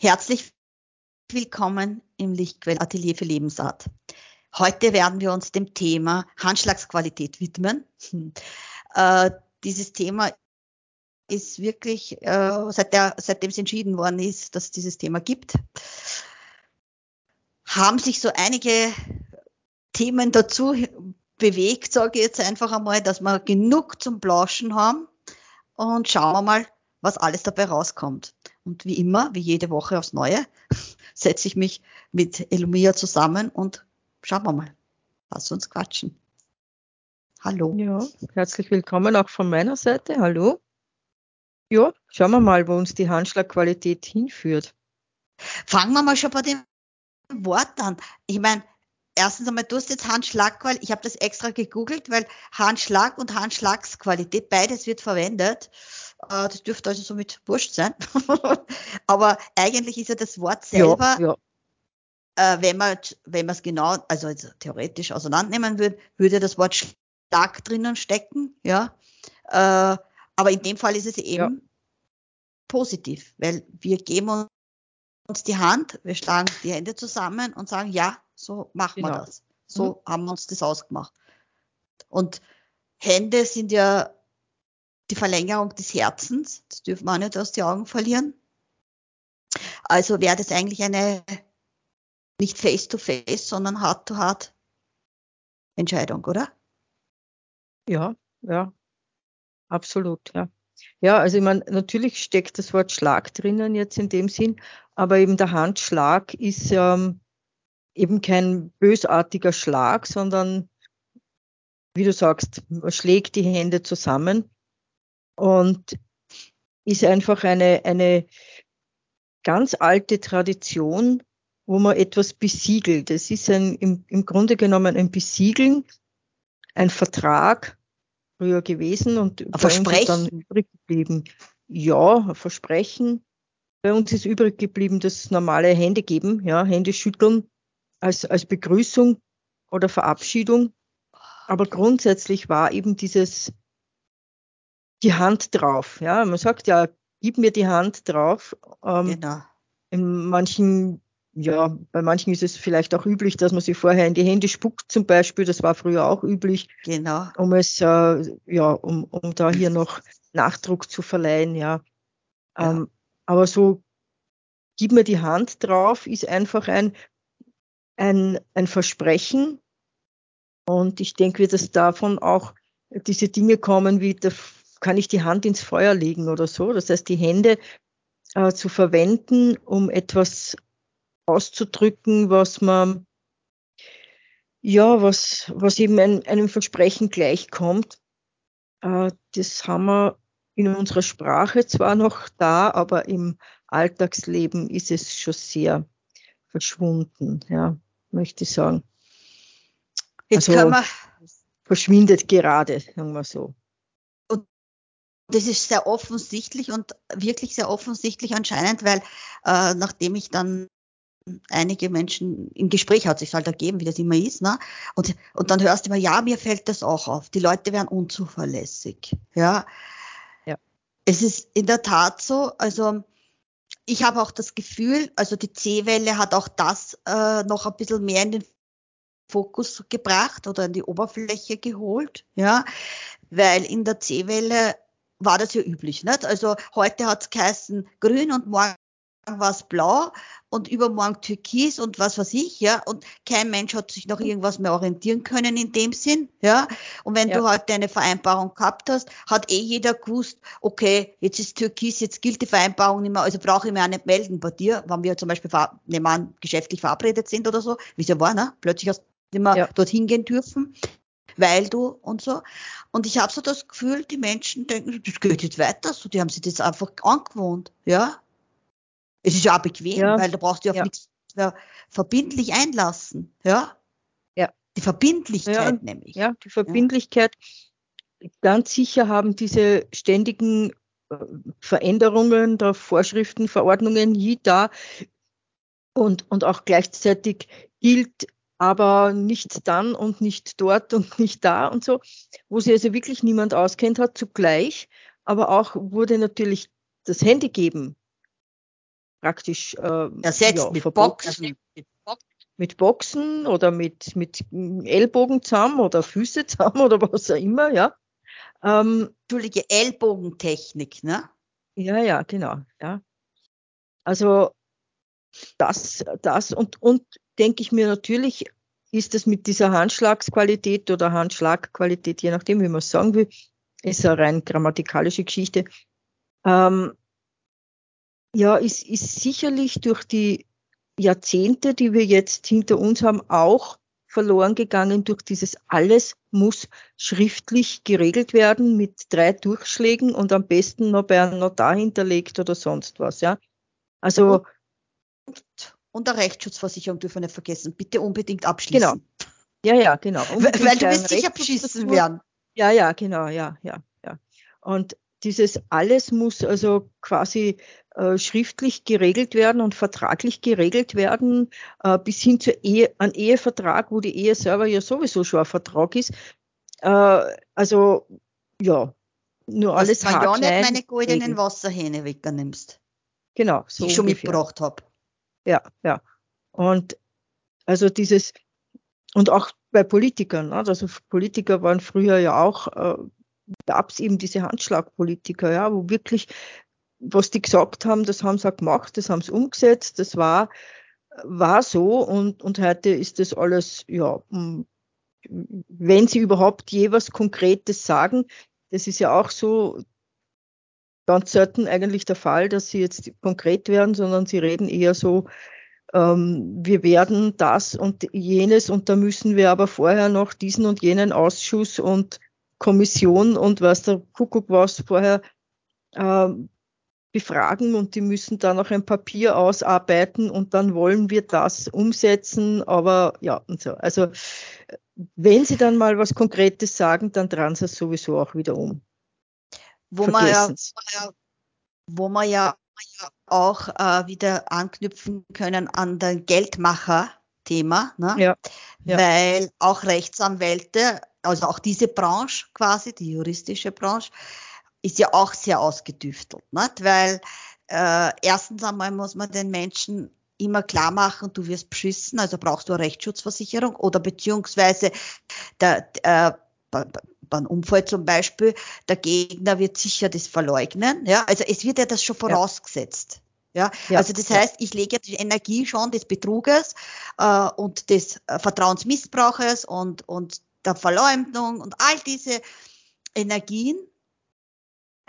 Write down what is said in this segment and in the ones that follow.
Herzlich willkommen im Lichtquell Atelier für Lebensart. Heute werden wir uns dem Thema Handschlagsqualität widmen. Äh, dieses Thema ist wirklich, äh, seit der, seitdem es entschieden worden ist, dass es dieses Thema gibt, haben sich so einige Themen dazu bewegt, sage ich jetzt einfach einmal, dass wir genug zum Plauschen haben und schauen wir mal, was alles dabei rauskommt. Und wie immer, wie jede Woche aufs Neue, setze ich mich mit Elumia zusammen und schauen wir mal. Lass uns quatschen. Hallo. Ja, herzlich willkommen auch von meiner Seite. Hallo. Ja, schauen wir mal, wo uns die Handschlagqualität hinführt. Fangen wir mal schon bei dem Wort an. Ich meine, erstens einmal, du hast jetzt Handschlagqualität, ich habe das extra gegoogelt, weil Handschlag und Handschlagsqualität, beides wird verwendet. Äh, das dürfte also somit wurscht sein. Aber eigentlich ist ja das Wort selber ja, ja äh, wenn man wenn man es genau, also, also theoretisch auseinandernehmen würde, würde das Wort stark drinnen stecken, ja. Äh, aber in dem Fall ist es eben ja. positiv, weil wir geben uns die Hand, wir schlagen die Hände zusammen und sagen, ja, so machen genau. wir das. So mhm. haben wir uns das ausgemacht. Und Hände sind ja die Verlängerung des Herzens, das dürfen wir auch nicht aus den Augen verlieren. Also wäre das eigentlich eine nicht face to face, sondern hard to hard Entscheidung, oder? Ja, ja, absolut, ja. Ja, also ich meine, natürlich steckt das Wort Schlag drinnen jetzt in dem Sinn, aber eben der Handschlag ist ähm, eben kein bösartiger Schlag, sondern wie du sagst, man schlägt die Hände zusammen und ist einfach eine, eine ganz alte Tradition, wo man etwas besiegelt. Es ist ein, im, im Grunde genommen ein Besiegeln, ein Vertrag früher gewesen und Versprechen. dann übrig geblieben. Ja, ein Versprechen. Bei uns ist übrig geblieben das normale Hände geben, ja, Hände schütteln als, als Begrüßung oder Verabschiedung. Aber grundsätzlich war eben dieses die Hand drauf. Ja, man sagt ja, gib mir die Hand drauf. Ähm, genau. In manchen ja, bei manchen ist es vielleicht auch üblich, dass man sich vorher in die Hände spuckt, zum Beispiel. Das war früher auch üblich. Genau. Um es, äh, ja, um, um da hier noch Nachdruck zu verleihen, ja. ja. Ähm, aber so, gib mir die Hand drauf, ist einfach ein, ein, ein Versprechen. Und ich denke, dass davon auch diese Dinge kommen, wie da kann ich die Hand ins Feuer legen oder so. Das heißt, die Hände äh, zu verwenden, um etwas auszudrücken, was man, ja, was, was eben ein, einem Versprechen gleichkommt. Äh, das haben wir in unserer Sprache zwar noch da, aber im Alltagsleben ist es schon sehr verschwunden, ja, möchte ich sagen. Jetzt also, kann man verschwindet gerade, sagen wir so. Das ist sehr offensichtlich und wirklich sehr offensichtlich anscheinend, weil äh, nachdem ich dann einige Menschen im Gespräch hat sich halt ergeben, wie das immer ist, ne? Und, und dann hörst du immer, ja, mir fällt das auch auf. Die Leute werden unzuverlässig, ja. ja. Es ist in der Tat so, also, ich habe auch das Gefühl, also die C-Welle hat auch das äh, noch ein bisschen mehr in den Fokus gebracht oder in die Oberfläche geholt, ja, weil in der C-Welle war das ja üblich, nicht? Also heute hat es geheißen grün und morgen war es blau und übermorgen türkis und was weiß ich, ja, und kein Mensch hat sich noch irgendwas mehr orientieren können in dem Sinn, ja, und wenn ja. du heute eine Vereinbarung gehabt hast, hat eh jeder gewusst, okay, jetzt ist türkis, jetzt gilt die Vereinbarung nicht mehr, also brauche ich mir auch nicht melden bei dir, wenn wir zum Beispiel, nehmen an, geschäftlich verabredet sind oder so, wie es ja war, ne, plötzlich hast du nicht mehr ja. dorthin gehen dürfen, weil du und so. Und ich habe so das Gefühl, die Menschen denken, das geht jetzt weiter, so, die haben sich das einfach angewohnt, ja, es ist ja auch bequem, ja. weil da brauchst du ja auf ja. nichts mehr verbindlich einlassen. Ja. Ja. Die Verbindlichkeit ja, nämlich. Ja, die Verbindlichkeit. Ganz sicher haben diese ständigen äh, Veränderungen der Vorschriften, Verordnungen hier da und, und auch gleichzeitig gilt aber nicht dann und nicht dort und nicht da und so, wo sich also wirklich niemand auskennt hat, zugleich. Aber auch wurde natürlich das Handy geben praktisch äh, ersetzt ja, mit Boxen. Mit Boxen oder mit, mit Ellbogen zusammen oder Füße zusammen oder was auch immer, ja. Ähm, Entschuldige, Ellbogentechnik, ne? Ja, ja, genau, ja. Also das, das und, und denke ich mir natürlich, ist es mit dieser Handschlagsqualität oder Handschlagqualität, je nachdem, wie man es sagen will, ist eine rein grammatikalische Geschichte. Ähm, ja, ist, ist sicherlich durch die Jahrzehnte, die wir jetzt hinter uns haben, auch verloren gegangen durch dieses alles muss schriftlich geregelt werden mit drei Durchschlägen und am besten noch bei einem Notar hinterlegt oder sonst was, ja. Also. Und, der Rechtsschutzversicherung dürfen wir nicht vergessen. Bitte unbedingt abschließen. Genau. Ja, ja, genau. Unbedingt Weil du wirst sicher beschissen werden. Ja, ja, genau, ja, ja, ja. Und dieses alles muss also quasi äh, schriftlich geregelt werden und vertraglich geregelt werden, äh, bis hin zu Ehe, ein Ehevertrag, wo die Ehe selber ja sowieso schon ein Vertrag ist. Äh, also ja, nur Dass alles du ja nicht meine goldenen Wasserhähne wegnimmst. Genau, so die ich schon mitgebracht habe. Ja, ja. Und also dieses und auch bei Politikern, ne? also Politiker waren früher ja auch äh, gab es eben diese Handschlagpolitiker, ja, wo wirklich, was die gesagt haben, das haben sie auch gemacht, das haben sie umgesetzt, das war, war so und, und heute ist das alles, ja, wenn sie überhaupt je was Konkretes sagen, das ist ja auch so ganz selten eigentlich der Fall, dass sie jetzt konkret werden, sondern sie reden eher so, ähm, wir werden das und jenes und da müssen wir aber vorher noch diesen und jenen Ausschuss und Kommission und was der Kuckuck was vorher äh, befragen und die müssen dann noch ein Papier ausarbeiten und dann wollen wir das umsetzen, aber ja und so. Also wenn sie dann mal was Konkretes sagen, dann dran sie es sowieso auch wieder um. Wo man ja, wo man ja auch äh, wieder anknüpfen können an den Geldmacher-Thema, ne? ja, ja. weil auch Rechtsanwälte also auch diese Branche quasi, die juristische Branche, ist ja auch sehr ausgedüftelt, nicht? weil äh, erstens einmal muss man den Menschen immer klar machen, du wirst beschissen, also brauchst du eine Rechtsschutzversicherung oder beziehungsweise der, äh, beim Unfall zum Beispiel, der Gegner wird sicher das verleugnen. Ja, also es wird ja das schon vorausgesetzt. Ja, ja also das heißt, ich lege die Energie schon des Betruges äh, und des äh, Vertrauensmissbrauches und, und der Verleumdung und all diese Energien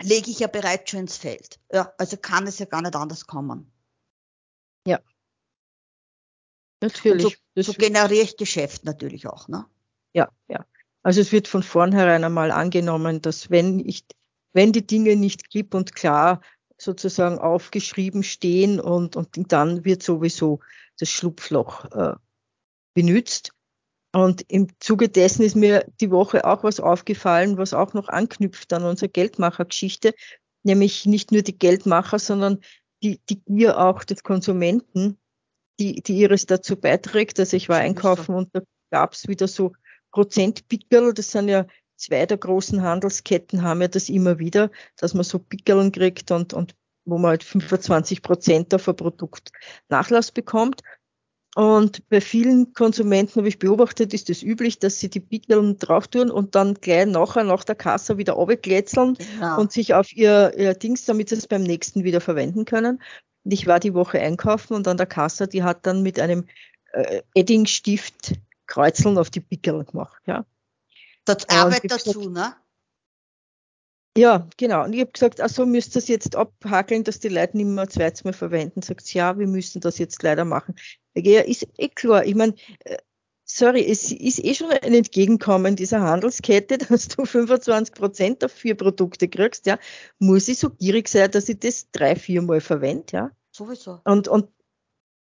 lege ich ja bereits schon ins Feld. Ja, also kann es ja gar nicht anders kommen. Ja. Natürlich. So, so, generiere ich Geschäft natürlich auch, ne? Ja, ja. Also es wird von vornherein einmal angenommen, dass wenn ich, wenn die Dinge nicht klipp und klar sozusagen aufgeschrieben stehen und, und dann wird sowieso das Schlupfloch äh, benützt. Und im Zuge dessen ist mir die Woche auch was aufgefallen, was auch noch anknüpft an unsere Geldmachergeschichte, nämlich nicht nur die Geldmacher, sondern die, die Gier auch des Konsumenten, die, die ihres dazu beiträgt. Also ich war einkaufen und da gab es wieder so Prozentpickerl, das sind ja zwei der großen Handelsketten haben ja das immer wieder, dass man so Pickeln kriegt und, und wo man halt 25 Prozent auf ein Produkt Nachlass bekommt. Und bei vielen Konsumenten habe ich beobachtet, ist es das üblich, dass sie die Pickeln drauf tun und dann gleich nachher nach der Kasse wieder runterkletzeln genau. und sich auf ihr, ihr Dings, damit sie es beim nächsten wieder verwenden können. Und ich war die Woche einkaufen und an der Kasse, die hat dann mit einem äh, Eddingstift Kreuzeln auf die Pickeln gemacht. Ja. Das Arbeit dazu, ne? Ja, genau. Und ich habe gesagt, ach so, müsst ihr das jetzt abhakeln, dass die Leute nicht mehr zweites Mal verwenden. Sagt sie, ja, wir müssen das jetzt leider machen. Ja, ist eh klar. Ich meine, äh, sorry, es ist eh schon ein Entgegenkommen dieser Handelskette, dass du 25 Prozent auf vier Produkte kriegst, ja. Muss ich so gierig sein, dass ich das drei, vier Mal verwende, ja. Sowieso. Und, und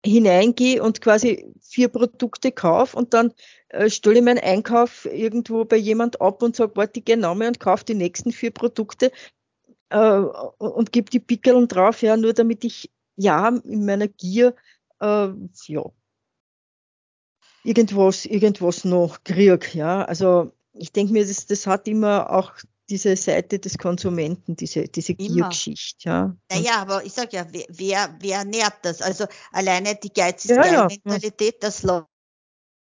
hineingehe und quasi vier Produkte kaufe und dann äh, stelle ich meinen Einkauf irgendwo bei jemand ab und sage, warte, ich gehe nochmal und kaufe die nächsten vier Produkte äh, und gebe die Pickeln drauf, ja, nur damit ich ja in meiner Gier äh, ja irgendwas, irgendwas noch krieg, ja. Also ich denke mir, das, das hat immer auch diese Seite des Konsumenten, diese, diese Giergeschichte. Ja. Naja, aber ich sage ja, wer, wer, wer nährt das? Also alleine die Geiz ist ja, ja. Mentalität, das Slogan,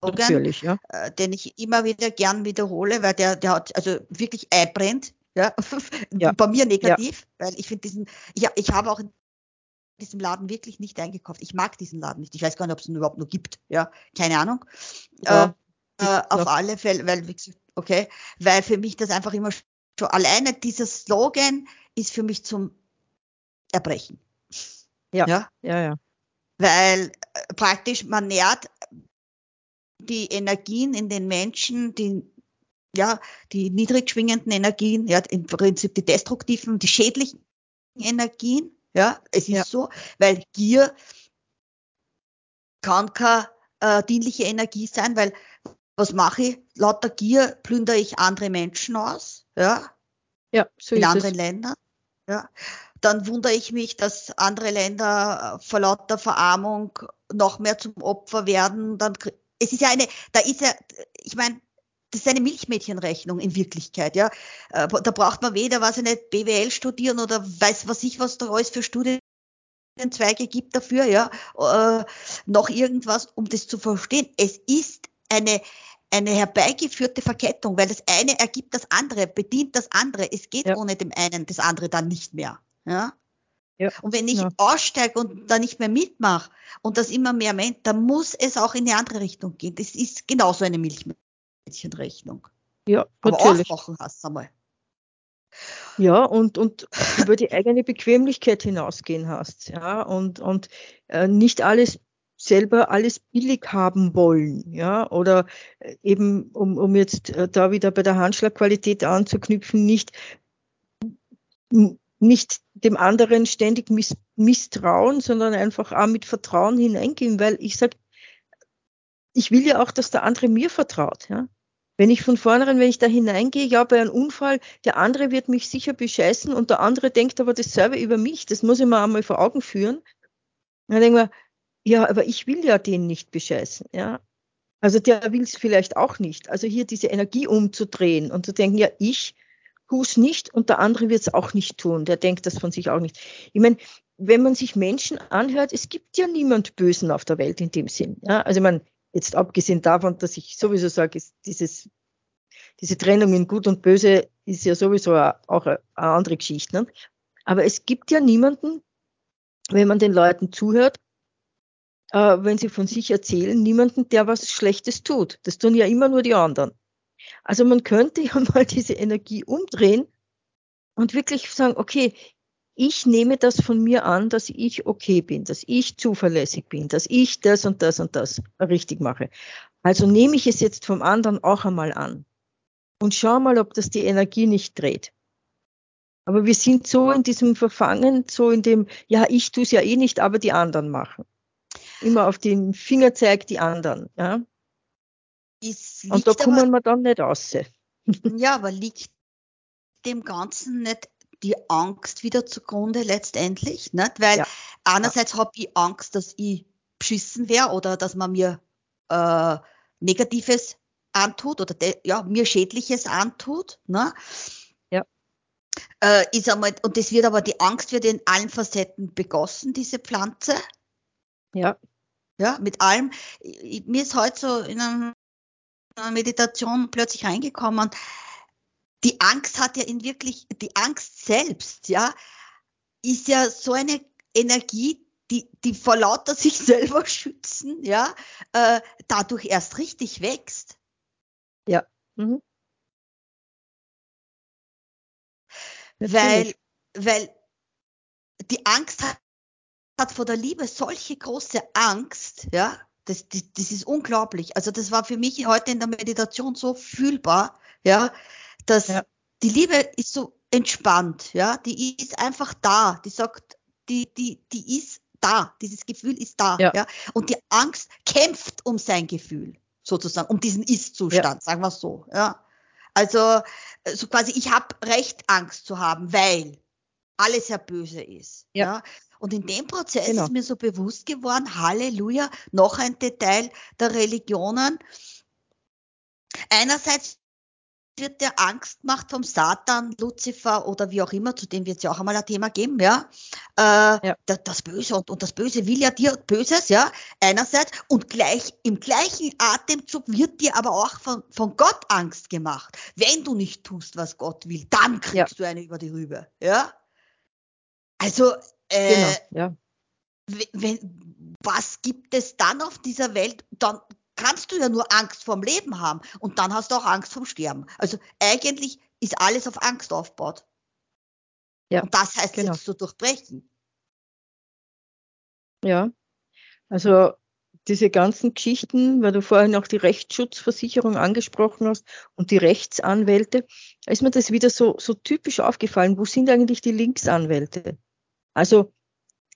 Natürlich, ja. äh, den ich immer wieder gern wiederhole, weil der, der hat also wirklich einbrennt. Ja, ja. bei mir negativ, weil ich finde diesen, ich, ich habe auch in diesem Laden wirklich nicht eingekauft. Ich mag diesen Laden nicht. Ich weiß gar nicht, ob es ihn überhaupt nur gibt. Ja, keine Ahnung. Äh, äh, auf alle Fälle, weil, okay, weil für mich das einfach immer schon alleine dieser Slogan ist für mich zum Erbrechen. Ja, ja, ja. ja. Weil äh, praktisch man nährt die Energien in den Menschen, die ja, die niedrig schwingenden Energien, ja, im Prinzip die destruktiven, die schädlichen Energien, ja, es ist ja. so, weil Gier kann keine äh, dienliche Energie sein, weil was mache ich? Lauter Gier plündere ich andere Menschen aus, ja, ja so in anderen es. Ländern, ja. Dann wundere ich mich, dass andere Länder vor lauter Verarmung noch mehr zum Opfer werden. Dann, es ist ja eine, da ist ja, ich meine, das ist eine Milchmädchenrechnung in Wirklichkeit, ja. Äh, da braucht man weder, was ich nicht, BWL studieren oder weiß was ich, was da alles für Studienzweige gibt dafür, ja, äh, noch irgendwas, um das zu verstehen. Es ist eine, eine herbeigeführte Verkettung, weil das eine ergibt das andere, bedient das andere. Es geht ja. ohne dem einen das andere dann nicht mehr. Ja. ja. Und wenn ich ja. aussteige und da nicht mehr mitmache und das immer mehr meint, dann muss es auch in die andere Richtung gehen. Das ist genauso eine Milchmädchenrechnung. Ja, Aber natürlich. aufwachen hast du einmal. Ja, und, und über die eigene Bequemlichkeit hinausgehen hast, ja, und, und äh, nicht alles selber alles billig haben wollen, ja, oder äh, eben, um, um jetzt äh, da wieder bei der Handschlagqualität anzuknüpfen, nicht, nicht dem anderen ständig miss, misstrauen, sondern einfach auch mit Vertrauen hineingehen, weil ich sage, ich will ja auch, dass der andere mir vertraut, ja. Wenn ich von vornherein, wenn ich da hineingehe, ja, bei einem Unfall, der andere wird mich sicher bescheißen und der andere denkt aber dasselbe über mich, das muss ich mir einmal vor Augen führen. Dann denke ich mir, ja, aber ich will ja den nicht bescheißen, ja. Also der will es vielleicht auch nicht. Also hier diese Energie umzudrehen und zu denken, ja, ich tue es nicht und der andere wird es auch nicht tun. Der denkt das von sich auch nicht. Ich meine, wenn man sich Menschen anhört, es gibt ja niemand Bösen auf der Welt in dem Sinn. Ja? Also man, jetzt abgesehen davon, dass ich sowieso sage, dieses, diese Trennung in Gut und Böse ist ja sowieso auch eine andere Geschichte. Ne? Aber es gibt ja niemanden, wenn man den Leuten zuhört, äh, wenn sie von sich erzählen, niemanden, der was Schlechtes tut. Das tun ja immer nur die anderen. Also man könnte ja mal diese Energie umdrehen und wirklich sagen, okay, ich nehme das von mir an, dass ich okay bin, dass ich zuverlässig bin, dass ich das und das und das richtig mache. Also nehme ich es jetzt vom anderen auch einmal an und schau mal, ob das die Energie nicht dreht. Aber wir sind so in diesem Verfangen, so in dem, ja, ich tue es ja eh nicht, aber die anderen machen immer auf den Finger zeigt die anderen. Ja? Und da kommen aber, wir dann nicht raus. Ja, aber liegt dem Ganzen nicht die Angst wieder zugrunde letztendlich? Nicht? Weil ja. einerseits ja. habe ich Angst, dass ich beschissen wäre oder dass man mir äh, Negatives antut oder de, ja, mir Schädliches antut. Ne? Ja. Äh, ist einmal, und das wird aber, die Angst wird in allen Facetten begossen, diese Pflanze. Ja. Ja, mit allem. Mir ist heute so in einer Meditation plötzlich reingekommen. Die Angst hat ja in wirklich, die Angst selbst, ja, ist ja so eine Energie, die, die vor lauter sich selber schützen, ja, äh, dadurch erst richtig wächst. Ja. Mhm. Weil, weil die Angst hat hat vor der Liebe solche große Angst, ja, das, das, das ist unglaublich. Also das war für mich heute in der Meditation so fühlbar, ja, dass ja. die Liebe ist so entspannt, ja, die ist einfach da, die sagt, die, die, die ist da, dieses Gefühl ist da, ja. ja, und die Angst kämpft um sein Gefühl, sozusagen, um diesen Ist-Zustand, ja. sagen wir so, ja. Also so quasi, ich habe Recht, Angst zu haben, weil alles ja böse ist. Ja. ja. Und in dem Prozess genau. ist mir so bewusst geworden, Halleluja, noch ein Detail der Religionen. Einerseits wird dir Angst gemacht vom Satan, Luzifer oder wie auch immer, zu dem wird es ja auch einmal ein Thema geben, ja. Äh, ja. Das Böse und, und das Böse will ja dir Böses, ja, einerseits und gleich im gleichen Atemzug wird dir aber auch von, von Gott Angst gemacht. Wenn du nicht tust, was Gott will, dann kriegst ja. du eine über die Rübe, ja. Also, äh, genau, ja. Wenn, was gibt es dann auf dieser Welt? Dann kannst du ja nur Angst vorm Leben haben und dann hast du auch Angst vom Sterben. Also eigentlich ist alles auf Angst aufgebaut. Ja, und das heißt genau. jetzt zu durchbrechen. Ja, also diese ganzen Geschichten, weil du vorhin auch die Rechtsschutzversicherung angesprochen hast und die Rechtsanwälte, da ist mir das wieder so, so typisch aufgefallen. Wo sind eigentlich die Linksanwälte? Also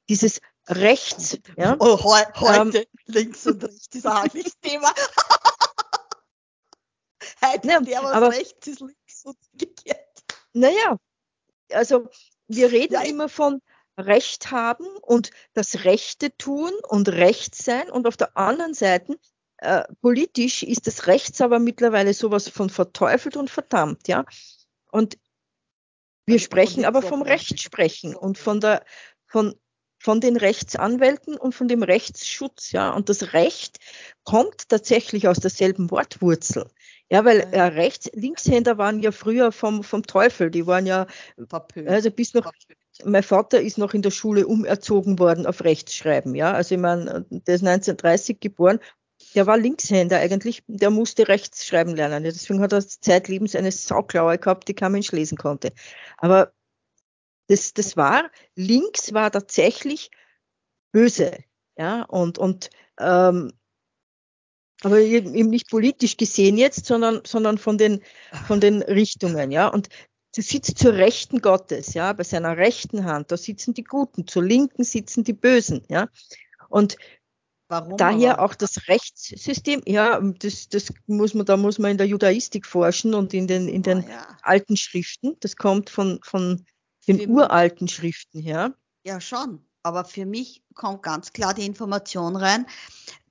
dieses rechts. Ja? Oh, he heute ähm, links und rechts ist auch nicht Thema. heute ja, der, was aber, rechts ist, links und umgekehrt. Naja, also wir reden ja, immer von Recht haben und das Rechte tun und Recht sein und auf der anderen Seite äh, politisch ist das Rechts aber mittlerweile sowas von verteufelt und verdammt, ja. Und wir also sprechen aber vom Rechtsprechen und von der von von den Rechtsanwälten und von dem Rechtsschutz, ja. Und das Recht kommt tatsächlich aus derselben Wortwurzel. Ja, weil äh, Rechts, Linkshänder waren ja früher vom, vom Teufel, die waren ja, also bis noch, mein Vater ist noch in der Schule umerzogen worden auf Rechtschreiben, ja. Also ich meine, der ist 1930 geboren, der war Linkshänder eigentlich, der musste Rechtschreiben lernen. Deswegen hat er zeitlebens eine Sauklaue gehabt, die kein Mensch lesen konnte. Aber das, das war, links war tatsächlich böse, ja, und, und ähm, aber eben nicht politisch gesehen jetzt, sondern, sondern von den, von den Richtungen, ja. Und du sitzt zur Rechten Gottes, ja, bei seiner rechten Hand, da sitzen die Guten, zur Linken sitzen die Bösen, ja. Und Warum daher aber? auch das Rechtssystem, ja, das, das muss man, da muss man in der Judaistik forschen und in den, in den oh, ja. alten Schriften. Das kommt von, von den uralten Schriften her? Ja, schon. Aber für mich kommt ganz klar die Information rein,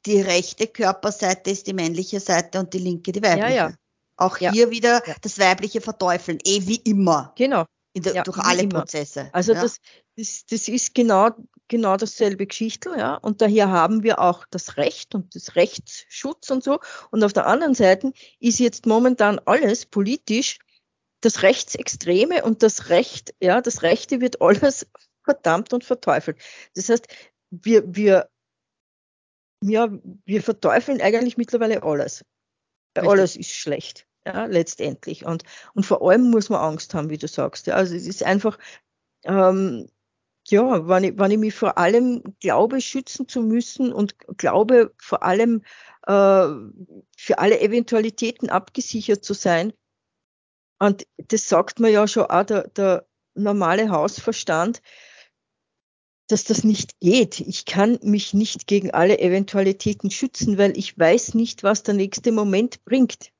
die rechte Körperseite ist die männliche Seite und die linke die weibliche. Ja, ja. Auch ja. hier wieder das weibliche Verteufeln, eh wie immer. Genau. Der, durch alle immer. Prozesse. Also das, das, das ist genau, genau dasselbe Geschichte, ja. Und daher haben wir auch das Recht und das Rechtsschutz und so. Und auf der anderen Seite ist jetzt momentan alles politisch das Rechtsextreme und das Recht, ja, das Rechte wird alles verdammt und verteufelt. Das heißt, wir, wir, ja, wir verteufeln eigentlich mittlerweile alles. Richtig. Alles ist schlecht, ja, letztendlich. Und, und vor allem muss man Angst haben, wie du sagst. Ja. Also es ist einfach, ähm, ja, wenn ich, wenn ich mich vor allem glaube, schützen zu müssen und glaube, vor allem äh, für alle Eventualitäten abgesichert zu sein, und das sagt man ja schon auch der, der normale Hausverstand, dass das nicht geht. Ich kann mich nicht gegen alle Eventualitäten schützen, weil ich weiß nicht, was der nächste Moment bringt.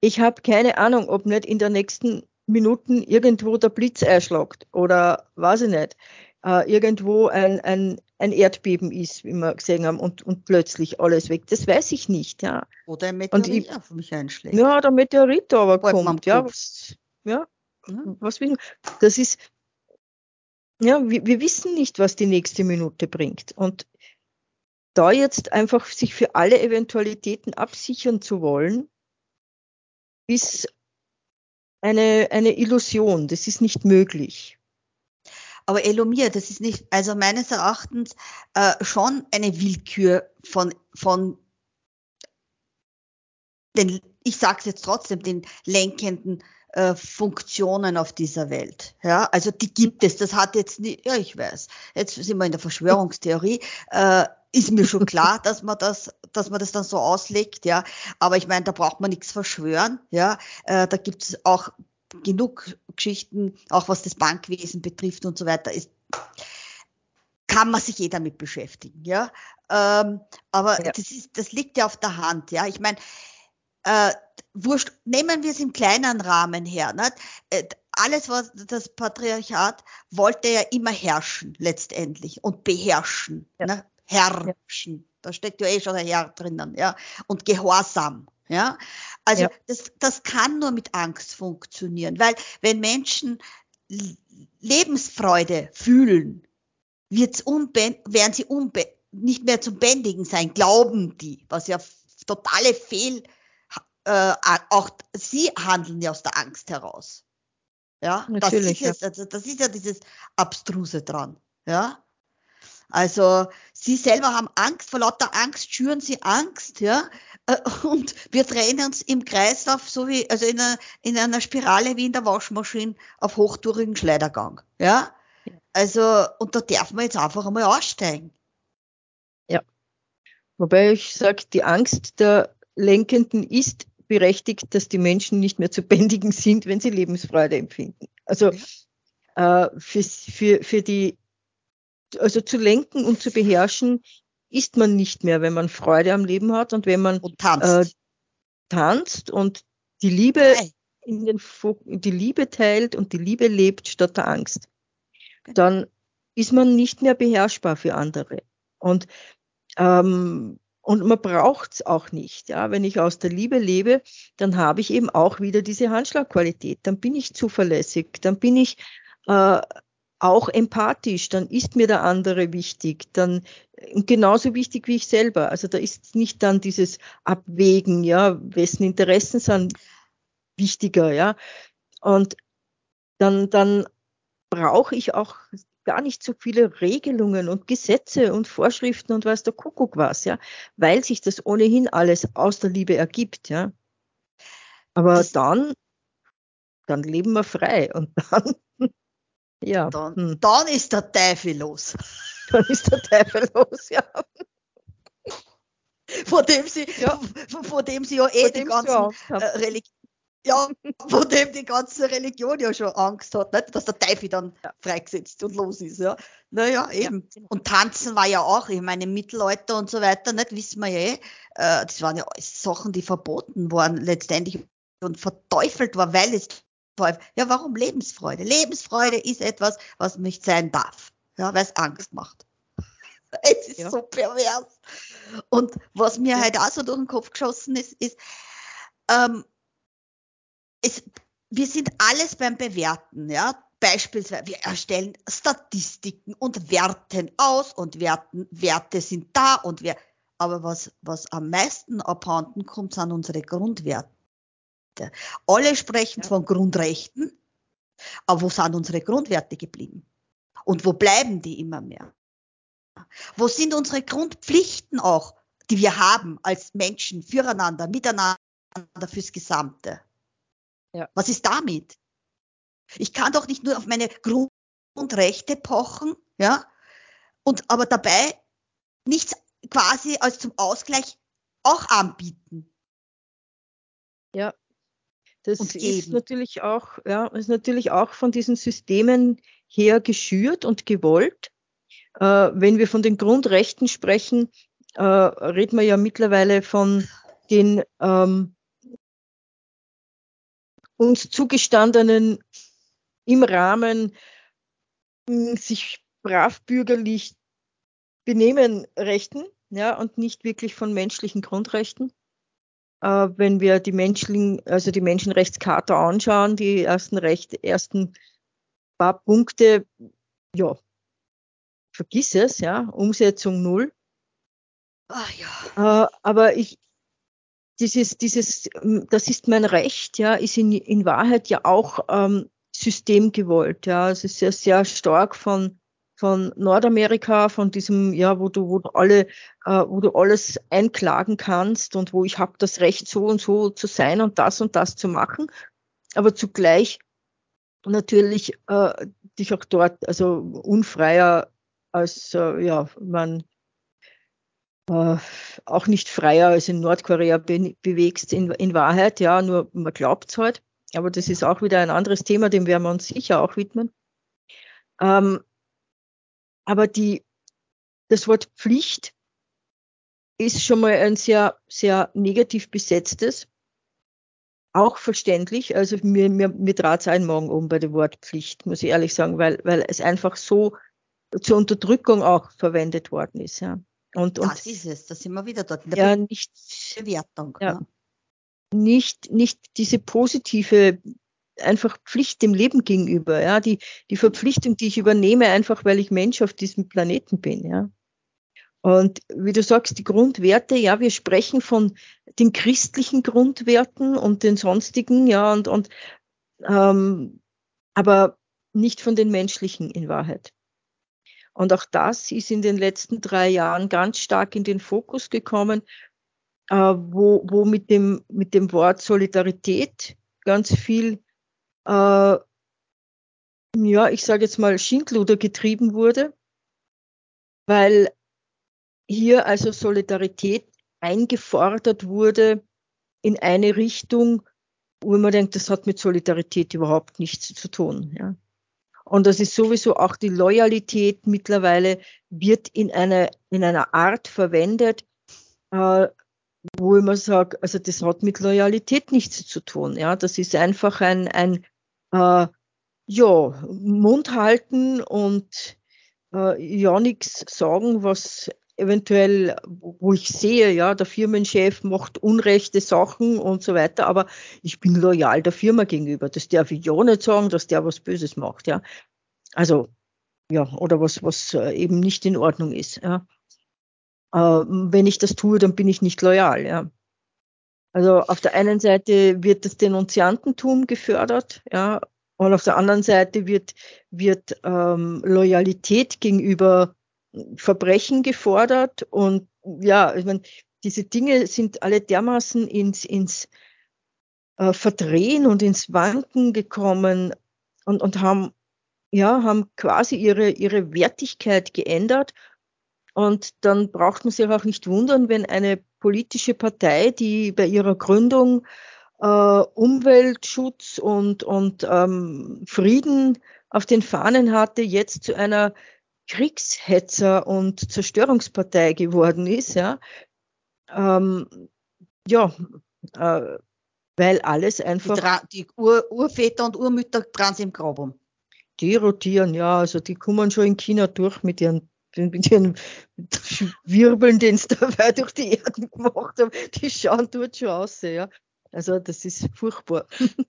Ich habe keine Ahnung, ob nicht in der nächsten Minuten irgendwo der Blitz einschlagt oder weiß ich nicht äh, irgendwo ein, ein, ein Erdbeben ist, wie wir gesehen haben, und, und plötzlich alles weg. Das weiß ich nicht, ja. Oder ein Meteorit auf mich einschlägt. Ja, der Meteorit aber Bald kommt, ja. Was, ja, mhm. was will Das ist, ja, wir, wir wissen nicht, was die nächste Minute bringt. Und da jetzt einfach sich für alle Eventualitäten absichern zu wollen, ist eine, eine Illusion. Das ist nicht möglich. Aber Elomir, das ist nicht, also meines Erachtens äh, schon eine Willkür von, von den, ich sage es jetzt trotzdem, den lenkenden äh, Funktionen auf dieser Welt. Ja, also die gibt es. Das hat jetzt nicht, ja, ich weiß. Jetzt sind wir in der Verschwörungstheorie. Äh, ist mir schon klar, dass man das, dass man das dann so auslegt, ja. Aber ich meine, da braucht man nichts verschwören, ja. Äh, da gibt es auch genug Geschichten, auch was das Bankwesen betrifft und so weiter, ist, kann man sich eh damit beschäftigen, ja. Ähm, aber ja. Das, ist, das liegt ja auf der Hand, ja. Ich meine, äh, wurscht, nehmen wir es im kleinen Rahmen her. Äh, alles, was das Patriarchat wollte ja immer herrschen, letztendlich, und beherrschen. Ja. Ne? Herrschen. Ja. Da steckt ja eh schon der Herr drinnen, ja. Und Gehorsam, Ja, also Ja. das, das kann nur mit Angst funktionieren, weil wenn Menschen Lebensfreude fühlen, wird's werden sie nicht mehr zum Bändigen sein, glauben die, was ja totale Fehl, äh, auch sie handeln ja aus der Angst heraus. Ja, das Natürlich, ist es, also das ist ja dieses Abstruse dran. Ja, also sie selber haben Angst, vor lauter Angst schüren sie Angst, ja, äh, und wir drehen uns im Kreislauf so wie, also in einer, in einer Spirale wie in der Waschmaschine auf hochtourigen Schleidergang, ja. Also, und da darf man jetzt einfach einmal aussteigen. Wobei ich sage, die Angst der Lenkenden ist berechtigt, dass die Menschen nicht mehr zu bändigen sind, wenn sie Lebensfreude empfinden. Also äh, für, für, für die, also zu lenken und zu beherrschen ist man nicht mehr, wenn man Freude am Leben hat und wenn man Und tanzt. äh, tanzt und die Liebe Hey, in den Fo die Liebe teilt und die Liebe lebt statt der Angst, dann ist man nicht mehr beherrschbar für andere. Und, ähm, und man braucht es auch nicht. Ja? Wenn ich aus der Liebe lebe, dann habe ich eben auch wieder diese Handschlagqualität. Dann bin ich zuverlässig, dann bin ich äh, auch empathisch, dann ist mir der andere wichtig, dann genauso wichtig wie ich selber. Also da ist nicht dann dieses Abwägen, ja, wessen Interessen sind wichtiger, ja. Und dann, dann brauche ich auch gar nicht so viele Regelungen und Gesetze und Vorschriften und weiß der Kuckuck was, ja, weil sich das ohnehin alles aus der Liebe ergibt, ja. Aber dann, dann leben wir frei und dann, ja, dann, hm, dann ist der Teufel los. dann ist der Teufel los, ja. Vor dem sie, Ja. vor, dem sie ja eh Vor die ganzen äh, ja, vor dem die ganze Religion ja schon Angst hat, nicht? dass der Teufel dann Ja. freigesetzt und los ist. Ja. Naja, eben. genau. Und tanzen war ja auch, ich meine, im Mittelalter und so weiter, nicht, wissen wir ja eh, äh, das waren ja alles Sachen, die verboten waren letztendlich und verteufelt war, weil es. Ja, warum Lebensfreude? Lebensfreude ist etwas, was nicht sein darf, ja, weil es Angst macht. Es ist Ja. so pervers. Und was mir Ja. halt auch so durch den Kopf geschossen ist, ist, ähm, es, wir sind alles beim Bewerten, ja. Beispielsweise, wir erstellen Statistiken und werten aus und werten, Werte sind da und wir, aber was, was am meisten abhanden kommt, sind unsere Grundwerte. Alle sprechen Ja. von Grundrechten, aber wo sind unsere Grundwerte geblieben? Und wo bleiben die immer mehr? Wo sind unsere Grundpflichten auch, die wir haben als Menschen füreinander, miteinander, fürs Gesamte? Ja. Was ist damit? Ich kann doch nicht nur auf meine Grundrechte pochen, ja, und aber dabei nichts quasi als zum Ausgleich auch anbieten. Ja, das Und ist geben. natürlich auch, ja, ist natürlich auch von diesen Systemen her geschürt und gewollt. Äh, wenn wir von den Grundrechten sprechen, äh, reden wir ja mittlerweile von den ähm, uns zugestandenen im Rahmen mh, sich brav bürgerlich benehmen Rechten, ja, und nicht wirklich von menschlichen Grundrechten wenn wir die Menschen, also die Menschenrechtscharta anschauen, die ersten Recht, ersten paar Punkte, ja, vergiss es, ja, Umsetzung null. Ah ja. Äh, aber ich, dieses, dieses, das ist mein Recht, ja, ist in, in Wahrheit ja auch ähm, systemgewollt, ja. Es ist ja sehr stark von von Nordamerika, von diesem, ja, wo du, wo du alle, äh, wo du alles einklagen kannst und wo ich habe das Recht, so und so zu sein und das und das zu machen, aber zugleich natürlich äh, dich auch dort, also unfreier als, äh, ja, man äh, auch nicht freier als in Nordkorea be bewegst in, in Wahrheit, ja, nur man glaubt's halt. Aber das ist auch wieder ein anderes Thema, dem werden wir uns sicher auch widmen. Ähm, aber die, das Wort Pflicht ist schon mal ein sehr, sehr negativ besetztes. Auch verständlich. Also mir, mir, mir draht's ein Morgen um bei dem Wort Pflicht, muss ich ehrlich sagen, weil, weil es einfach so zur Unterdrückung auch verwendet worden ist. Ja. Und, und Das ist es, da sind wir wieder dort in der ja, nicht, Bewertung. ja. ne? nicht, nicht diese positive einfach Pflicht dem Leben gegenüber, ja, die, die Verpflichtung, die ich übernehme, einfach weil ich Mensch auf diesem Planeten bin, ja. Und wie du sagst, die Grundwerte, ja, wir sprechen von den christlichen Grundwerten und den sonstigen, ja, und, und ähm, aber nicht von den menschlichen in Wahrheit. Und auch das ist in den letzten drei Jahren ganz stark in den Fokus gekommen, äh, wo, wo mit, dem, mit dem Wort Solidarität ganz viel, äh, ja, ich sage jetzt mal, Schindluder getrieben wurde, weil hier also Solidarität eingefordert wurde in eine Richtung, wo man denkt, das hat mit Solidarität überhaupt nichts zu tun. Ja. Und das ist sowieso auch die Loyalität mittlerweile wird in einer, in einer Art verwendet, äh, wo immer sage, also das hat mit Loyalität nichts zu tun. Ja, das ist einfach ein, ein äh, ja, Mund halten und äh, ja nichts sagen, was eventuell, wo ich sehe, ja, der Firmenchef macht unrechte Sachen und so weiter, aber ich bin loyal der Firma gegenüber. Das darf ich ja nicht sagen, dass der was Böses macht, ja. Also, ja, oder was, was äh, eben nicht in Ordnung ist, ja. Äh, wenn ich das tue, dann bin ich nicht loyal, ja. Also auf der einen Seite wird das Denunziantentum gefördert, ja, und auf der anderen Seite wird, wird ähm, Loyalität gegenüber Verbrechen gefordert und ja, ich meine, diese Dinge sind alle dermaßen ins, ins äh, Verdrehen und ins Wanken gekommen und, und haben, ja, haben quasi ihre, ihre Wertigkeit geändert. Und dann braucht man sich auch nicht wundern, wenn eine politische Partei, die bei ihrer Gründung äh, Umweltschutz und, und ähm, Frieden auf den Fahnen hatte, jetzt zu einer Kriegshetzer und Zerstörungspartei geworden ist, ja, ähm, ja, äh, weil alles einfach. Die, die Ur Urväter und Urmütter dran sind im Grab um. Die rotieren, ja, also die kommen schon in China durch mit ihren mit ihren Wirbeln, den sie dabei durch die Erde gemacht haben, die schauen dort schon aus, ja. Also das ist furchtbar.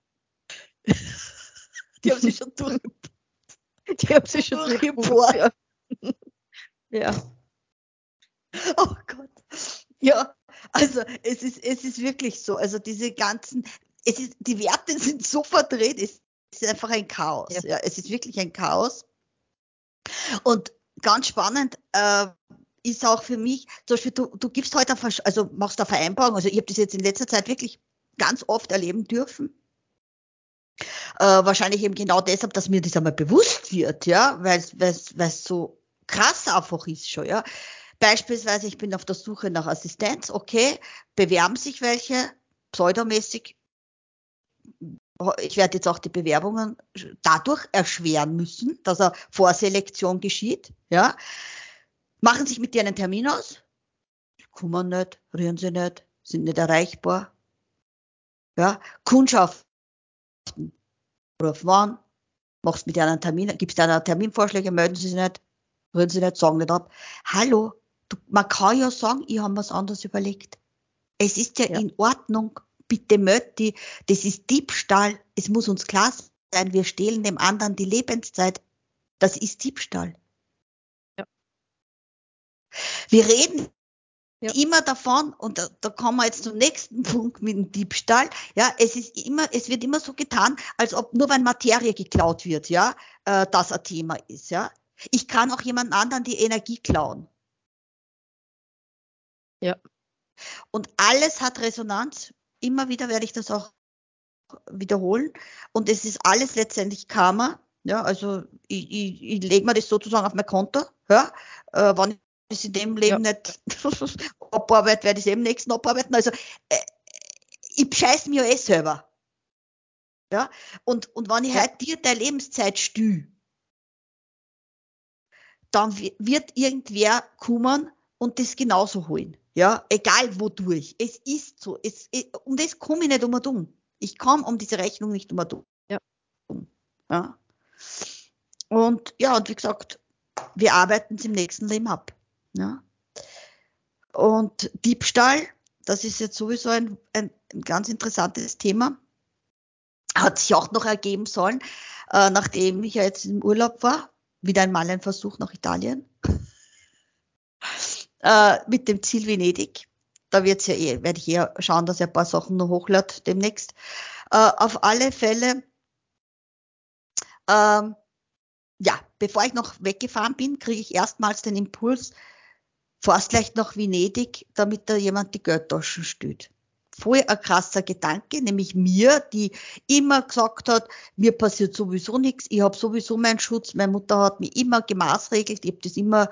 Die haben sich schon durch. Die haben sich schon durchgebohrt. Ja. ja. Oh Gott. Ja, also es ist, es ist wirklich so. Also diese ganzen, es ist, die Werte sind so verdreht, es ist einfach ein Chaos. Ja. ja es ist wirklich ein Chaos. Und ganz spannend äh, ist auch für mich, zum Beispiel, du, du gibst heute, also machst da Vereinbarung, also ich habe das jetzt in letzter Zeit wirklich ganz oft erleben dürfen. Äh, wahrscheinlich eben genau deshalb, dass mir das einmal bewusst wird, ja, weil es so krass einfach ist schon, ja. Beispielsweise, ich bin auf der Suche nach Assistenz, okay, bewerben sich welche, pseudomäßig. Ich werde jetzt auch die Bewerbungen dadurch erschweren müssen, dass eine Vorselektion geschieht, ja. Machen sich mit dir einen Termin aus, kommen nicht, rühren sie nicht, sind nicht erreichbar, ja. Kundschaften, rufen an, machst mit ihnen einen Termin, gibst ihnen Terminvorschläge, melden sie sich nicht, rühren sie nicht, sagen nicht ab. Hallo, du, man kann ja sagen, ich habe was anderes überlegt. Es ist ja, ja. in Ordnung, bitte die, das ist Diebstahl, es muss uns klar sein, wir stehlen dem anderen die Lebenszeit. Das ist Diebstahl. Ja. Wir reden ja. immer davon, und da, da kommen wir jetzt zum nächsten Punkt mit dem Diebstahl, ja, es ist immer, es wird immer so getan, als ob nur wenn Materie geklaut wird, ja, äh, das ein Thema ist, ja. Ich kann auch jemand anderen die Energie klauen. Ja. Und alles hat Resonanz. Immer wieder werde ich das auch wiederholen. Und es ist alles letztendlich Karma. Ja, also ich, ich, ich lege mir das sozusagen auf mein Konto. Ja, äh, wenn ich es in dem Leben ja. nicht abarbeite, werde ich es im nächsten abarbeiten. Also äh, ich scheiß mir ja eh selber. Ja, und, und wenn ich ja. halt dir der Lebenszeit stühe, dann wird irgendwer kommen und das genauso holen. Ja, egal wodurch. Es ist so. Es, um das komme ich nicht um und um. Ich komme um diese Rechnung nicht um und um. Ja. ja. Und ja, und wie gesagt, wir arbeiten es im nächsten Leben ab. Ja. Und Diebstahl, das ist jetzt sowieso ein, ein, ein ganz interessantes Thema. Hat sich auch noch ergeben sollen, äh, nachdem ich ja jetzt im Urlaub war, wieder einmal ein Versuch nach Italien, äh, mit dem Ziel Venedig. Da wird's ja eh, werde ich eher schauen, dass er ein paar Sachen noch hochlade demnächst. Äh, auf alle Fälle, ähm, ja, bevor ich noch weggefahren bin, kriege ich erstmals den Impuls, fahrst gleich nach Venedig, damit da jemand die Geldtaschen stüt. Voll ein krasser Gedanke, nämlich mir, die immer gesagt hat, mir passiert sowieso nichts, ich habe sowieso meinen Schutz, meine Mutter hat mich immer gemaßregelt, ich habe das immer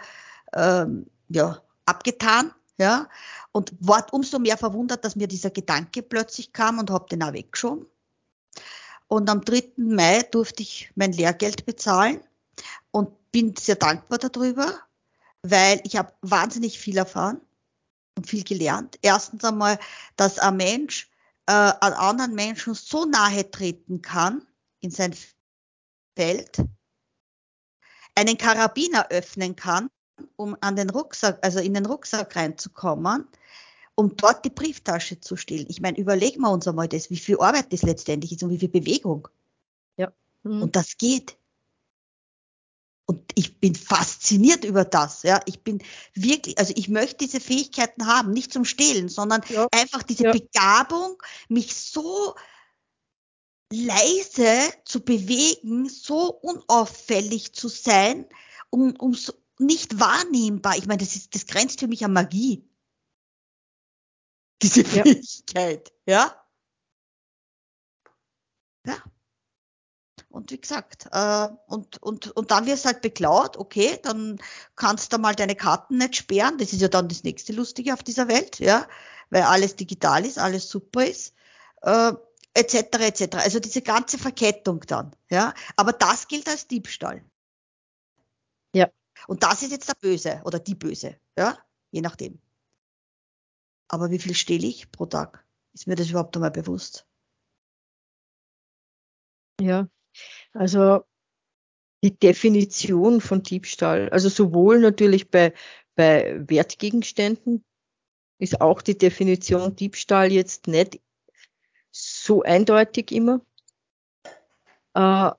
ähm, ja, abgetan, ja, und war umso mehr verwundert, dass mir dieser Gedanke plötzlich kam und habe den auch weggeschoben. Und am 3. Mai durfte ich mein Lehrgeld bezahlen und bin sehr dankbar darüber, weil ich habe wahnsinnig viel erfahren und viel gelernt. Erstens einmal, dass ein Mensch äh, an anderen Menschen so nahe treten kann in sein Feld, einen Karabiner öffnen kann, um an den Rucksack, also in den Rucksack reinzukommen, um dort die Brieftasche zu stehlen. Ich meine, überlegen wir uns einmal das, wie viel Arbeit das letztendlich ist und wie viel Bewegung. Ja. Mhm. Und das geht. Und ich bin fasziniert über das. Ja, ich bin wirklich, also ich möchte diese Fähigkeiten haben, nicht zum Stehlen, sondern ja. einfach diese ja. Begabung, mich so leise zu bewegen, so unauffällig zu sein, um, um so nicht wahrnehmbar. Ich meine, das ist, das grenzt für mich an Magie. Diese Fähigkeit, ja? Ja. Und wie gesagt, äh, und, und, und dann wirst halt beklaut, okay, dann kannst du mal deine Karten nicht sperren. Das ist ja dann das nächste Lustige auf dieser Welt, ja, weil alles digital ist, alles super ist, äh, etc. etc. Also diese ganze Verkettung dann, ja. Aber das gilt als Diebstahl. Ja. Und das ist jetzt der Böse oder die Böse, ja, je nachdem. Aber wie viel stehle ich pro Tag? Ist mir das überhaupt einmal bewusst? Ja, also die Definition von Diebstahl, also sowohl natürlich bei, bei Wertgegenständen ist auch die Definition Diebstahl jetzt nicht so eindeutig immer. Äh,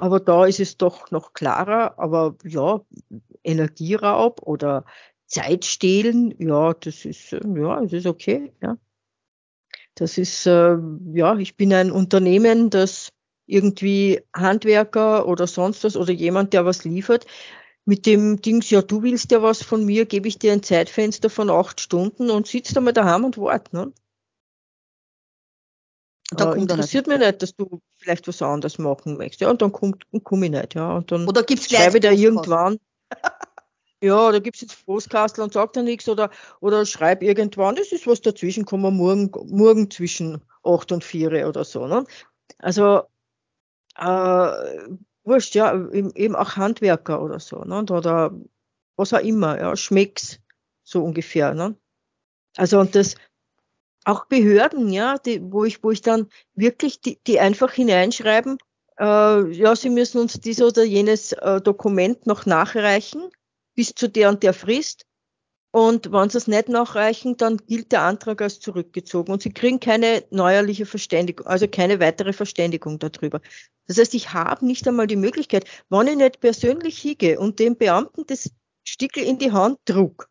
aber da ist es doch noch klarer. Aber ja, Energieraub oder Zeitstehlen, ja, das ist, ja, das ist okay, ja. Das ist, äh, ja, ich bin ein Unternehmen, das irgendwie Handwerker oder sonst was oder jemand, der was liefert, mit dem Dings, ja, du willst ja was von mir, gebe ich dir ein Zeitfenster von acht Stunden und sitzt einmal daheim und wart, ne? Da äh, interessiert mich nicht, dass du vielleicht was anderes machen möchtest. Ja, und dann kommt, komme ich nicht, ja. Und dann oder gibt's schreibe ich da irgendwann. ja, da gibt's jetzt Postkastel und sagt er nichts oder, oder schreib irgendwann, das ist was dazwischen, kommen wir morgen, morgen zwischen acht und vier oder so, ne? Also, äh, wurscht, ja, eben auch Handwerker oder so, ne? oder was auch immer, ja, Schmecks, so ungefähr. Ne? Also und das, auch Behörden, ja, die, wo ich, wo ich dann wirklich die, die einfach hineinschreiben, äh, ja, sie müssen uns dieses oder jenes äh, Dokument noch nachreichen bis zu der und der Frist. Und wenn sie es nicht nachreichen, dann gilt der Antrag als zurückgezogen und sie kriegen keine neuerliche Verständigung, also keine weitere Verständigung darüber. Das heißt, ich habe nicht einmal die Möglichkeit, wenn ich nicht persönlich hingehe und dem Beamten das Stickel in die Hand druck,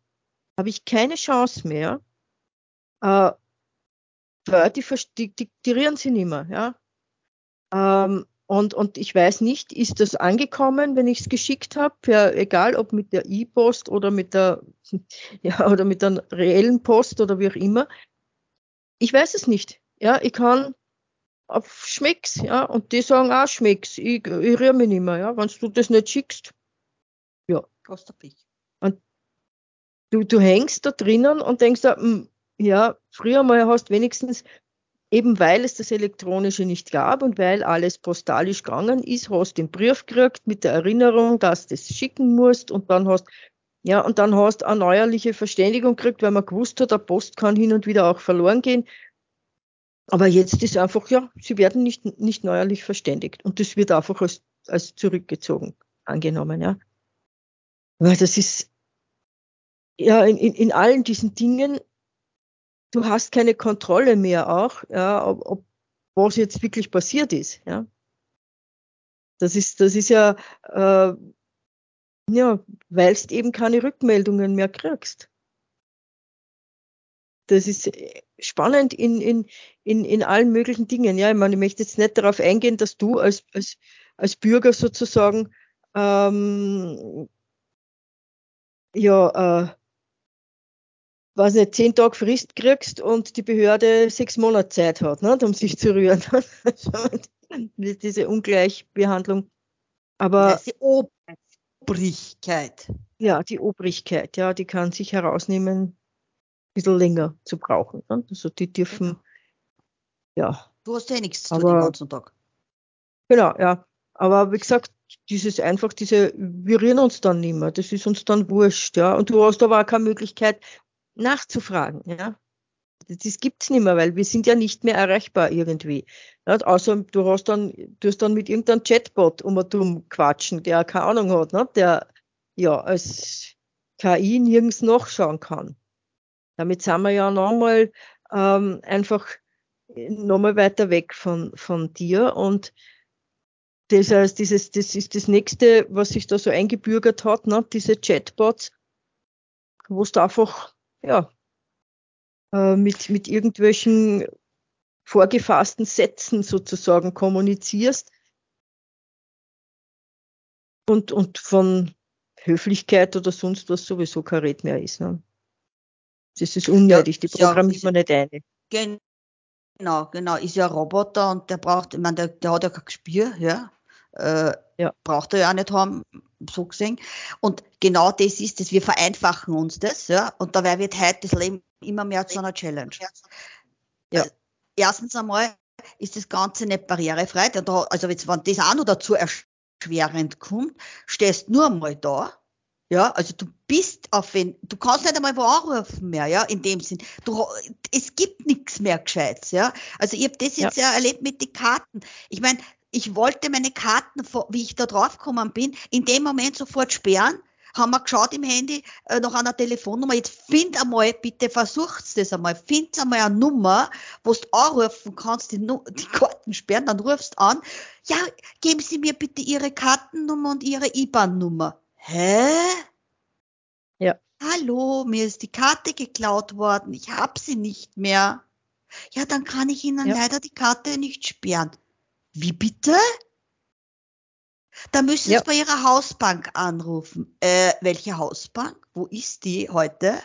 habe ich keine Chance mehr, äh, die, die diktieren sie nicht mehr, ja. Ähm, und, und ich weiß nicht, ist das angekommen, wenn ich es geschickt habe, ja, egal ob mit der E-Post oder mit der, ja, oder mit der reellen Post oder wie auch immer. Ich weiß es nicht. Ja, ich kann auf Schmecks, ja, und die sagen auch Schmecks. Ich, ich rühre mich nicht mehr, ja, wenn du das nicht schickst. Ja. Kostet Und du, du hängst da drinnen und denkst, hm, ja, früher mal hast wenigstens eben weil es das Elektronische nicht gab und weil alles postalisch gegangen ist, hast du den Brief gekriegt mit der Erinnerung, dass du das schicken musst und dann hast, ja, und dann hast eine neuerliche Verständigung gekriegt, weil man gewusst hat, der Post kann hin und wieder auch verloren gehen. Aber jetzt ist einfach, ja, sie werden nicht, nicht neuerlich verständigt und das wird einfach als, als zurückgezogen angenommen, ja. Weil das ist, ja, in, in, in allen diesen Dingen du hast keine Kontrolle mehr auch, ja, ob, ob was jetzt wirklich passiert ist, ja. Das ist, das ist ja, äh, ja, weil du eben keine Rückmeldungen mehr kriegst. Das ist spannend in, in, in, in allen möglichen Dingen. Ja, ich meine, ich möchte jetzt nicht darauf eingehen, dass du als, als, als Bürger sozusagen ähm, ja, äh, weiß nicht, zehn Tage Frist kriegst und die Behörde sechs Monate Zeit hat, ne, um sich zu rühren. Diese Ungleichbehandlung. Aber ja, die Obrigkeit. Ja, die Obrigkeit, ja, die kann sich herausnehmen, ein bisschen länger zu brauchen. Ne? Also die dürfen, genau. ja. Du hast ja nichts zu tun den ganzen Tag. Genau, ja. Aber wie gesagt, dieses einfach, diese, wir rühren uns dann nicht mehr, das ist uns dann wurscht, ja. Und du hast aber auch keine Möglichkeit nachzufragen, ja. Das gibt's nicht mehr, weil wir sind ja nicht mehr erreichbar irgendwie. Ja, außer du hast dann, du hast dann mit irgendeinem Chatbot um und um quatschen, der keine Ahnung hat, ne? der ja als KI nirgends nachschauen kann. Damit sind wir ja nochmal ähm, einfach nochmal weiter weg von, von dir und das heißt, dieses, das ist das nächste, was sich da so eingebürgert hat, ne? diese Chatbots, wo du einfach, ja, äh, mit, mit irgendwelchen vorgefassten Sätzen sozusagen kommunizierst und, und von Höflichkeit oder sonst was sowieso kein Red mehr ist. Ne? Das ist unnötig, ja, die programmiert ja, man nicht ein. Genau, genau, ist ja ein Roboter und der braucht, ich meine, der, der hat ja kein Gespür, ja. Äh, ja. Braucht er ja auch nicht haben, so gesehen. Und genau das ist es, wir vereinfachen uns das, ja. Und dabei wird heute das Leben immer mehr zu einer Challenge. Ja. Also, erstens einmal ist das Ganze nicht barrierefrei. Also jetzt, wenn das auch noch dazu erschwerend kommt, stehst nur einmal da. Ja, also du bist auf wen, du kannst nicht einmal wo anrufen mehr, ja, in dem Sinn. Du, es gibt nichts mehr Gescheites, ja. Also ich habe das jetzt ja. ja erlebt mit den Karten. Ich meine, ich wollte meine Karten, wie ich da draufgekommen bin, in dem Moment sofort sperren. Haben wir geschaut im Handy äh, nach einer Telefonnummer. Jetzt find einmal, bitte versucht's das einmal. Find einmal eine Nummer, wo du anrufen kannst, die, die Karten sperren, dann rufst an. Ja, geben Sie mir bitte Ihre Kartennummer und Ihre IBAN-Nummer. Hä? Ja. Hallo, mir ist die Karte geklaut worden. Ich hab sie nicht mehr. Ja, dann kann ich Ihnen ja. leider die Karte nicht sperren. Wie bitte? Da müssen ja. Sie bei Ihrer Hausbank anrufen. Äh, welche Hausbank? Wo ist die heute?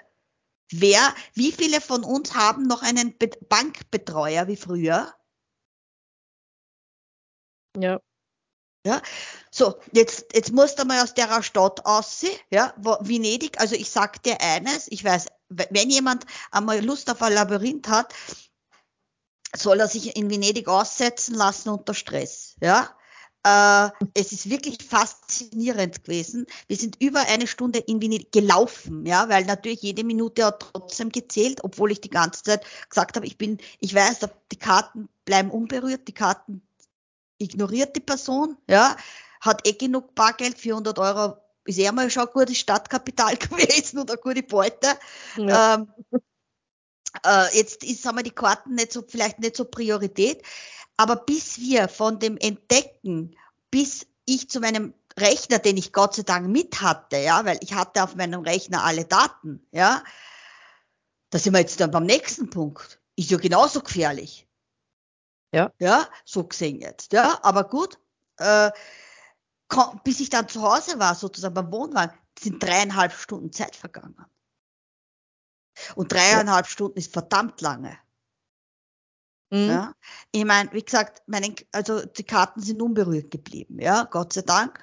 Wer, wie viele von uns haben noch einen Be Bankbetreuer wie früher? Ja. Ja, so, jetzt, jetzt musst du mal aus der Stadt aussehen, ja, wo, Venedig, also ich sag dir eines, ich weiß, wenn jemand einmal Lust auf ein Labyrinth hat, soll er sich in Venedig aussetzen lassen unter Stress. Ja, äh, es ist wirklich faszinierend gewesen. Wir sind über eine Stunde in Venedig gelaufen, ja, weil natürlich jede Minute hat trotzdem gezählt, obwohl ich die ganze Zeit gesagt habe, ich bin, ich weiß, die Karten bleiben unberührt, die Karten ignoriert die Person, ja, hat eh genug Bargeld, 400 Euro ist eh mal schon ein gutes Stadtkapital gewesen oder eine gute Beute. Ja. Ähm, äh, jetzt ist, haben wir die Karten nicht so, vielleicht nicht so Priorität. Aber bis wir von dem Entdecken, bis ich zu meinem Rechner, den ich Gott sei Dank mit hatte, ja, weil ich hatte auf meinem Rechner alle Daten, ja, da sind wir jetzt dann beim nächsten Punkt. Ist ja genauso gefährlich. Ja. Ja, so gesehen jetzt, ja, aber gut, äh, bis ich dann zu Hause war, sozusagen beim Wohnwagen, sind dreieinhalb Stunden Zeit vergangen. Und dreieinhalb ja. Stunden ist verdammt lange. Mhm. Ja, ich meine, wie gesagt, meine, also die Karten sind unberührt geblieben, ja, Gott sei Dank.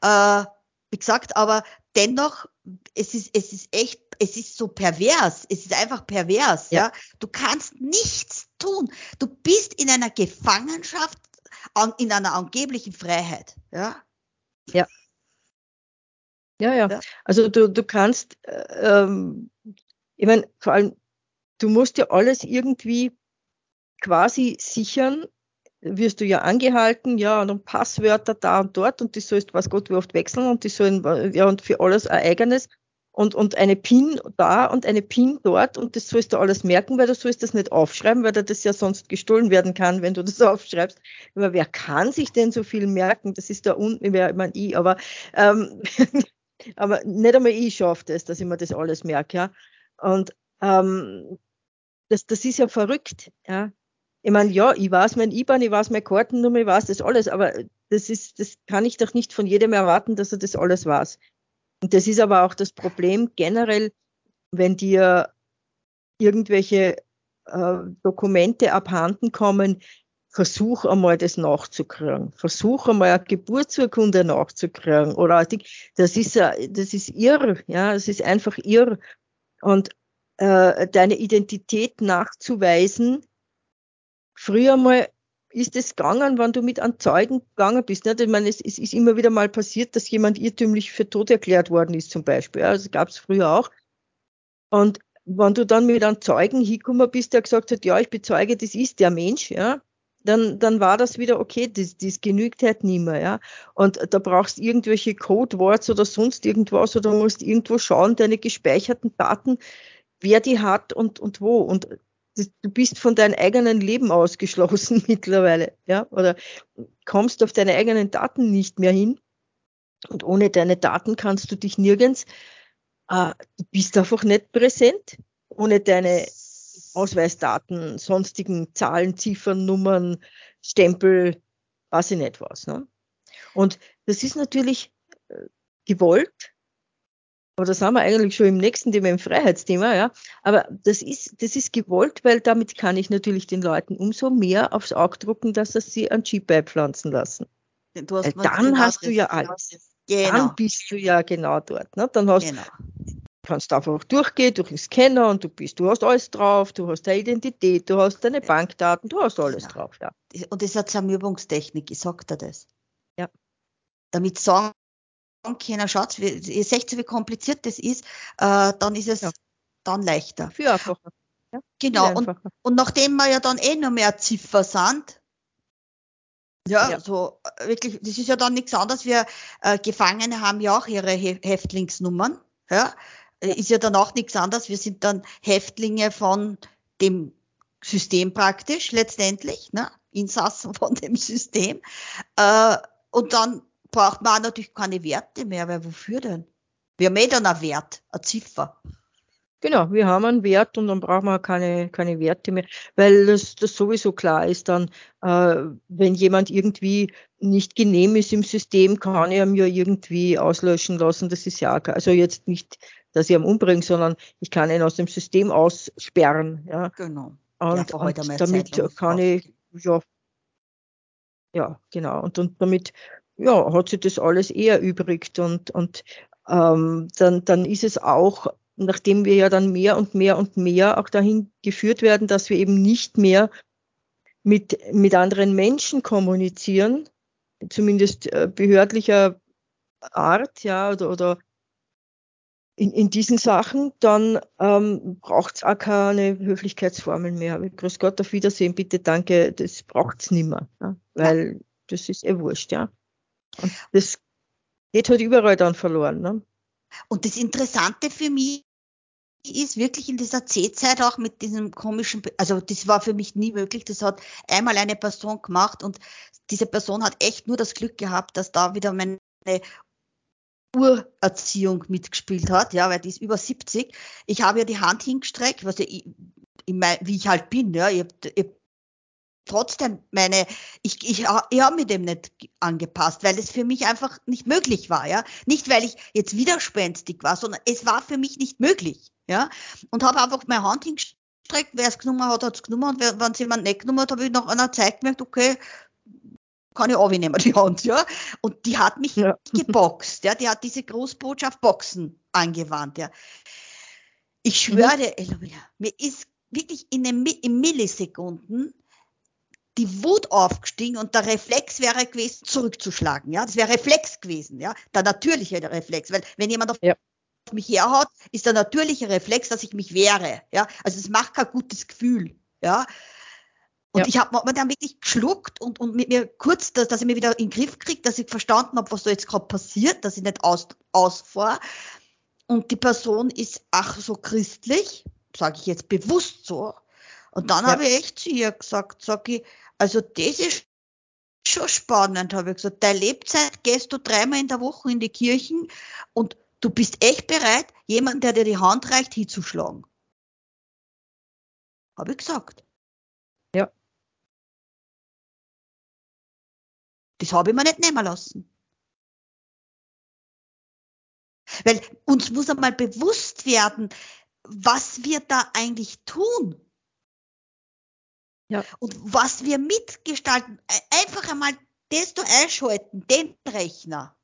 Äh, wie gesagt, aber dennoch, es ist, es ist echt, es ist so pervers, es ist einfach pervers, ja. ja. Du kannst nichts tun. Du bist in einer Gefangenschaft, in einer angeblichen Freiheit, ja. Ja. Ja, ja. ja. Also du, du kannst, äh, ähm, ich meine, vor allem, du musst ja alles irgendwie quasi sichern, wirst du ja angehalten, ja, und dann Passwörter da und dort und die sollst, was Gott wie oft wechseln und die sollen, ja, und für alles ein eigenes. und, und eine PIN da und eine PIN dort und das sollst du alles merken, weil du sollst das nicht aufschreiben, weil das ja sonst gestohlen werden kann, wenn du das aufschreibst. Aber wer kann sich denn so viel merken? Das ist da unten, wer, ich meine, ich, aber, ähm, aber nicht einmal ich schaffe das, dass ich mir das alles merke, ja. Und ähm, das, das ist ja verrückt, ja. Ich meine, ja, ich weiß mein IBAN, ich weiß meine Kartennummer, ich weiß das alles, aber das ist, das kann ich doch nicht von jedem erwarten, dass er das alles weiß. Und das ist aber auch das Problem generell, wenn dir irgendwelche äh, Dokumente abhanden kommen, versuch einmal das nachzukriegen. Versuch einmal eine Geburtsurkunde nachzukriegen. Oder das ist das ist irr, ja, es ist einfach irr. Und äh, deine Identität nachzuweisen, früher mal ist es gegangen, wenn du mit einem Zeugen gegangen bist. Nicht? Ich meine, es, es, ist immer wieder mal passiert, dass jemand irrtümlich für tot erklärt worden ist, zum Beispiel. Ja, das gab es früher auch. Und wenn du dann mit einem Zeugen hingekommen bist, der gesagt hat, ja, ich bezeuge, das ist der Mensch, ja, dann, dann war das wieder okay, das, das genügt halt nicht mehr, ja. Und da brauchst irgendwelche Codewords oder sonst irgendwas oder musst irgendwo schauen, deine gespeicherten Daten, wer die hat und, und wo. Und du bist von deinem eigenen Leben ausgeschlossen mittlerweile, ja, oder kommst auf deine eigenen Daten nicht mehr hin. Und ohne deine Daten kannst du dich nirgends, äh, du bist einfach nicht präsent. Ohne deine Ausweisdaten, sonstigen Zahlen, Ziffern, Nummern, Stempel, weiß ich nicht was. Ne? Und das ist natürlich äh, gewollt, aber da sind wir eigentlich schon im nächsten Thema, im Freiheitsthema, ja. Aber das ist, das ist gewollt, weil damit kann ich natürlich den Leuten umso mehr aufs Auge drucken, dass sie sie ein Chip beipflanzen lassen. Du hast dann genau hast du ja alles. Genau. Dann bist du ja genau dort. Ne? Dann hast, genau. Kannst einfach durchgehen durch den Scanner und du bist, du hast alles drauf, du hast deine Identität, du hast deine Bankdaten, du hast alles genau. drauf, ja. Und das ist eine Zermürbungstechnik, ich sag dir das. Ja. Damit sagen keiner schaut, ihr seht, wie kompliziert das ist, äh, dann ist es ja. dann leichter. Viel einfacher. Ja, genau. Und, und, nachdem wir ja dann eh noch mehr Ziffer sind, ja, ja, so äh, wirklich, das ist ja dann nichts anderes. Wir äh, Gefangene haben ja auch ihre He Häftlingsnummern. Ja, ist ja dann auch nichts anderes. Wir sind dann Häftlinge von dem System praktisch letztendlich, ne? Insassen von dem System. Äh, und dann braucht man natürlich keine Werte mehr, weil wofür denn? Wir haben eh dann einen Wert, eine Ziffer. Genau, wir haben einen Wert und dann brauchen wir keine, keine Werte mehr, weil das, das sowieso klar ist dann, äh, wenn jemand irgendwie nicht genehm ist im System, kann ihn ja irgendwie auslöschen lassen, das ist ja, also jetzt nicht, dass ich ihn umbringe, sondern ich kann ihn aus dem System aussperren, ja. Genau. Und, ja, und damit kann ich, ja, ja, genau, und, und damit ja, hat sich das alles eher übrigt und, und ähm, dann, dann ist es auch, nachdem wir ja dann mehr und mehr und mehr auch dahin geführt werden, dass wir eben nicht mehr mit, mit anderen Menschen kommunizieren, zumindest äh, behördlicher Art, ja, oder, oder in, in diesen Sachen, dann ähm, braucht es auch keine Höflichkeitsformeln mehr. Grüß Gott, auf Wiedersehen, bitte, danke, das braucht es nicht mehr, ja, weil das ist eh wurscht, ja. Und das geht halt überall dann verloren. Ne? Und das Interessante für mich ist wirklich in dieser C-Zeit auch mit diesem komischen, also das war für mich nie möglich. Das hat einmal eine Person gemacht und diese Person hat echt nur das Glück gehabt, dass da wieder meine Urerziehung mitgespielt hat, ja, weil die ist über 70. Ich habe ja die Hand hingestreckt, was ich, ich mein, wie ich halt bin, ja, ich habe hab trotzdem meine, ich, ich, ich habe mir dem nicht angepasst, weil es für mich einfach nicht möglich war, ja. Nicht, weil ich jetzt widerspenstig war, sondern es war für mich nicht möglich, ja. Und habe einfach meine Hand hingestreckt, wer es genommen hat, hat es genommen und wenn es jemand nicht genommen hat, habe ich nach einer Zeit gemerkt, okay, kann ich auch nehmen, die Hand, ja. Und die hat mich ja. geboxt, ja. Die hat diese Großbotschaft Boxen angewandt, ja. Ich schwöre, mhm. Mir ist wirklich in, den, in Millisekunden die Wut aufgestiegen und der Reflex wäre gewesen, zurückzuschlagen. Ja, das wäre Reflex gewesen, ja, der natürliche Reflex, weil wenn jemand auf ja. mich herhaut, ist der natürliche Reflex, dass ich mich wehre. Ja, also es macht kein gutes Gefühl. Ja, und ja. ich habe mir dann wirklich geschluckt und, und mit mir kurz, dass, dass ich mir wieder in den Griff kriege, dass ich verstanden habe, was da jetzt gerade passiert, dass ich nicht aus, ausfahre. und die Person ist ach so christlich, sage ich jetzt bewusst so. Und dann ja. habe ich echt zu ihr gesagt, sag ich, also das ist schon spannend, habe ich gesagt. Deine Lebzeit gehst du dreimal in der Woche in die Kirchen und du bist echt bereit, jemanden, der dir die Hand reicht, hinzuschlagen. Habe ich gesagt. Das habe ich mir nicht nehmen lassen. Weil uns muss einmal bewusst werden, was wir da eigentlich tun. Ja. Und was wir mitgestalten. Einfach einmal da einschalten, den Rechner.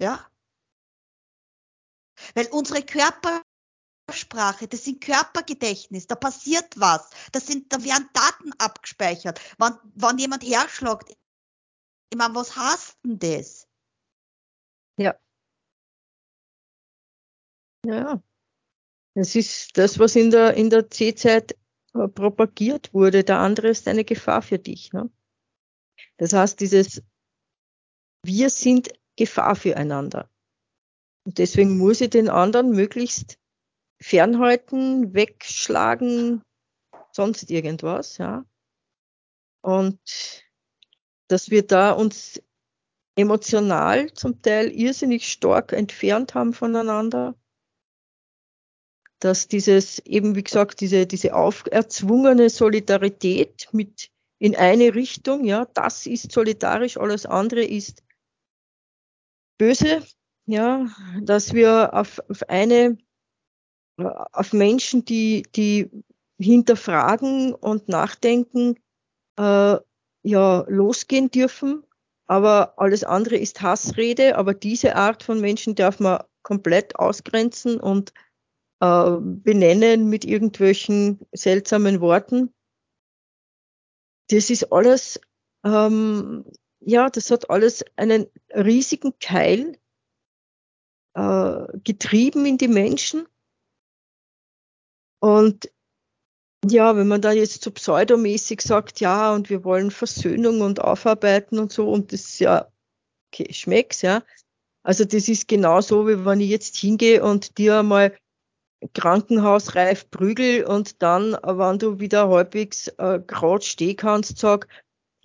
Ja. Weil unsere Körpersprache, das sind Körpergedächtnis, da passiert was. Das sind, da werden Daten abgespeichert. Wenn, wenn jemand herschlagt, ich meine, was hast denn das? Ja. Ja. Es ist das, was in der, in der C-Zeit äh, propagiert wurde. Der andere ist eine Gefahr für dich. Ne? Das heißt, dieses Wir sind Gefahr füreinander. Und deswegen muss ich den anderen möglichst fernhalten, wegschlagen, sonst irgendwas, ja. Und dass wir da uns emotional zum Teil irrsinnig stark entfernt haben voneinander. Dass dieses eben, wie gesagt, diese, diese auferzwungene Solidarität mit in eine Richtung, ja, das ist solidarisch, alles andere ist böse, ja, dass wir auf, auf eine, auf Menschen, die, die hinterfragen und nachdenken, äh, ja, losgehen dürfen. Aber alles andere ist Hassrede. Aber diese Art von Menschen darf man komplett ausgrenzen und äh, benennen mit irgendwelchen seltsamen Worten. Das ist alles, ähm, ja, das hat alles einen riesigen Keil äh, getrieben in die Menschen. Und ja, wenn man da jetzt so pseudomäßig sagt, ja, und wir wollen Versöhnung und aufarbeiten und so, und das ist ja, okay, schmeckt's, ja. Also das ist genauso, wie wenn ich jetzt hingehe und dir mal krankenhausreif Prügel und dann, wenn du wieder halbwegs äh, gerade stehen kannst, sag,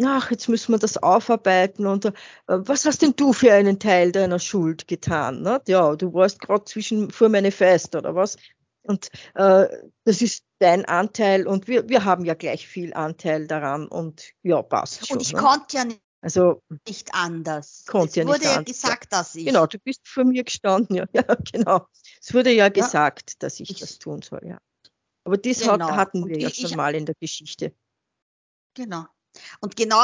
ach, jetzt müssen wir das aufarbeiten und äh, was hast denn du für einen Teil deiner Schuld getan? Ne? Ja, du warst gerade zwischen vor meine Fest oder was? Und äh, das ist dein Anteil und wir, wir haben ja gleich viel Anteil daran und ja, passt schon. Und ich ne? konnte ja nicht, also, nicht anders. Konnte es ja wurde ja gesagt, dass ich. Genau, du bist vor mir gestanden, ja, ja genau. Es wurde ja, ja gesagt, dass ich, ich, das tun soll, ja. Aber das genau. hat, hatten wir und ja ich, schon mal in der Geschichte. Genau. Und genau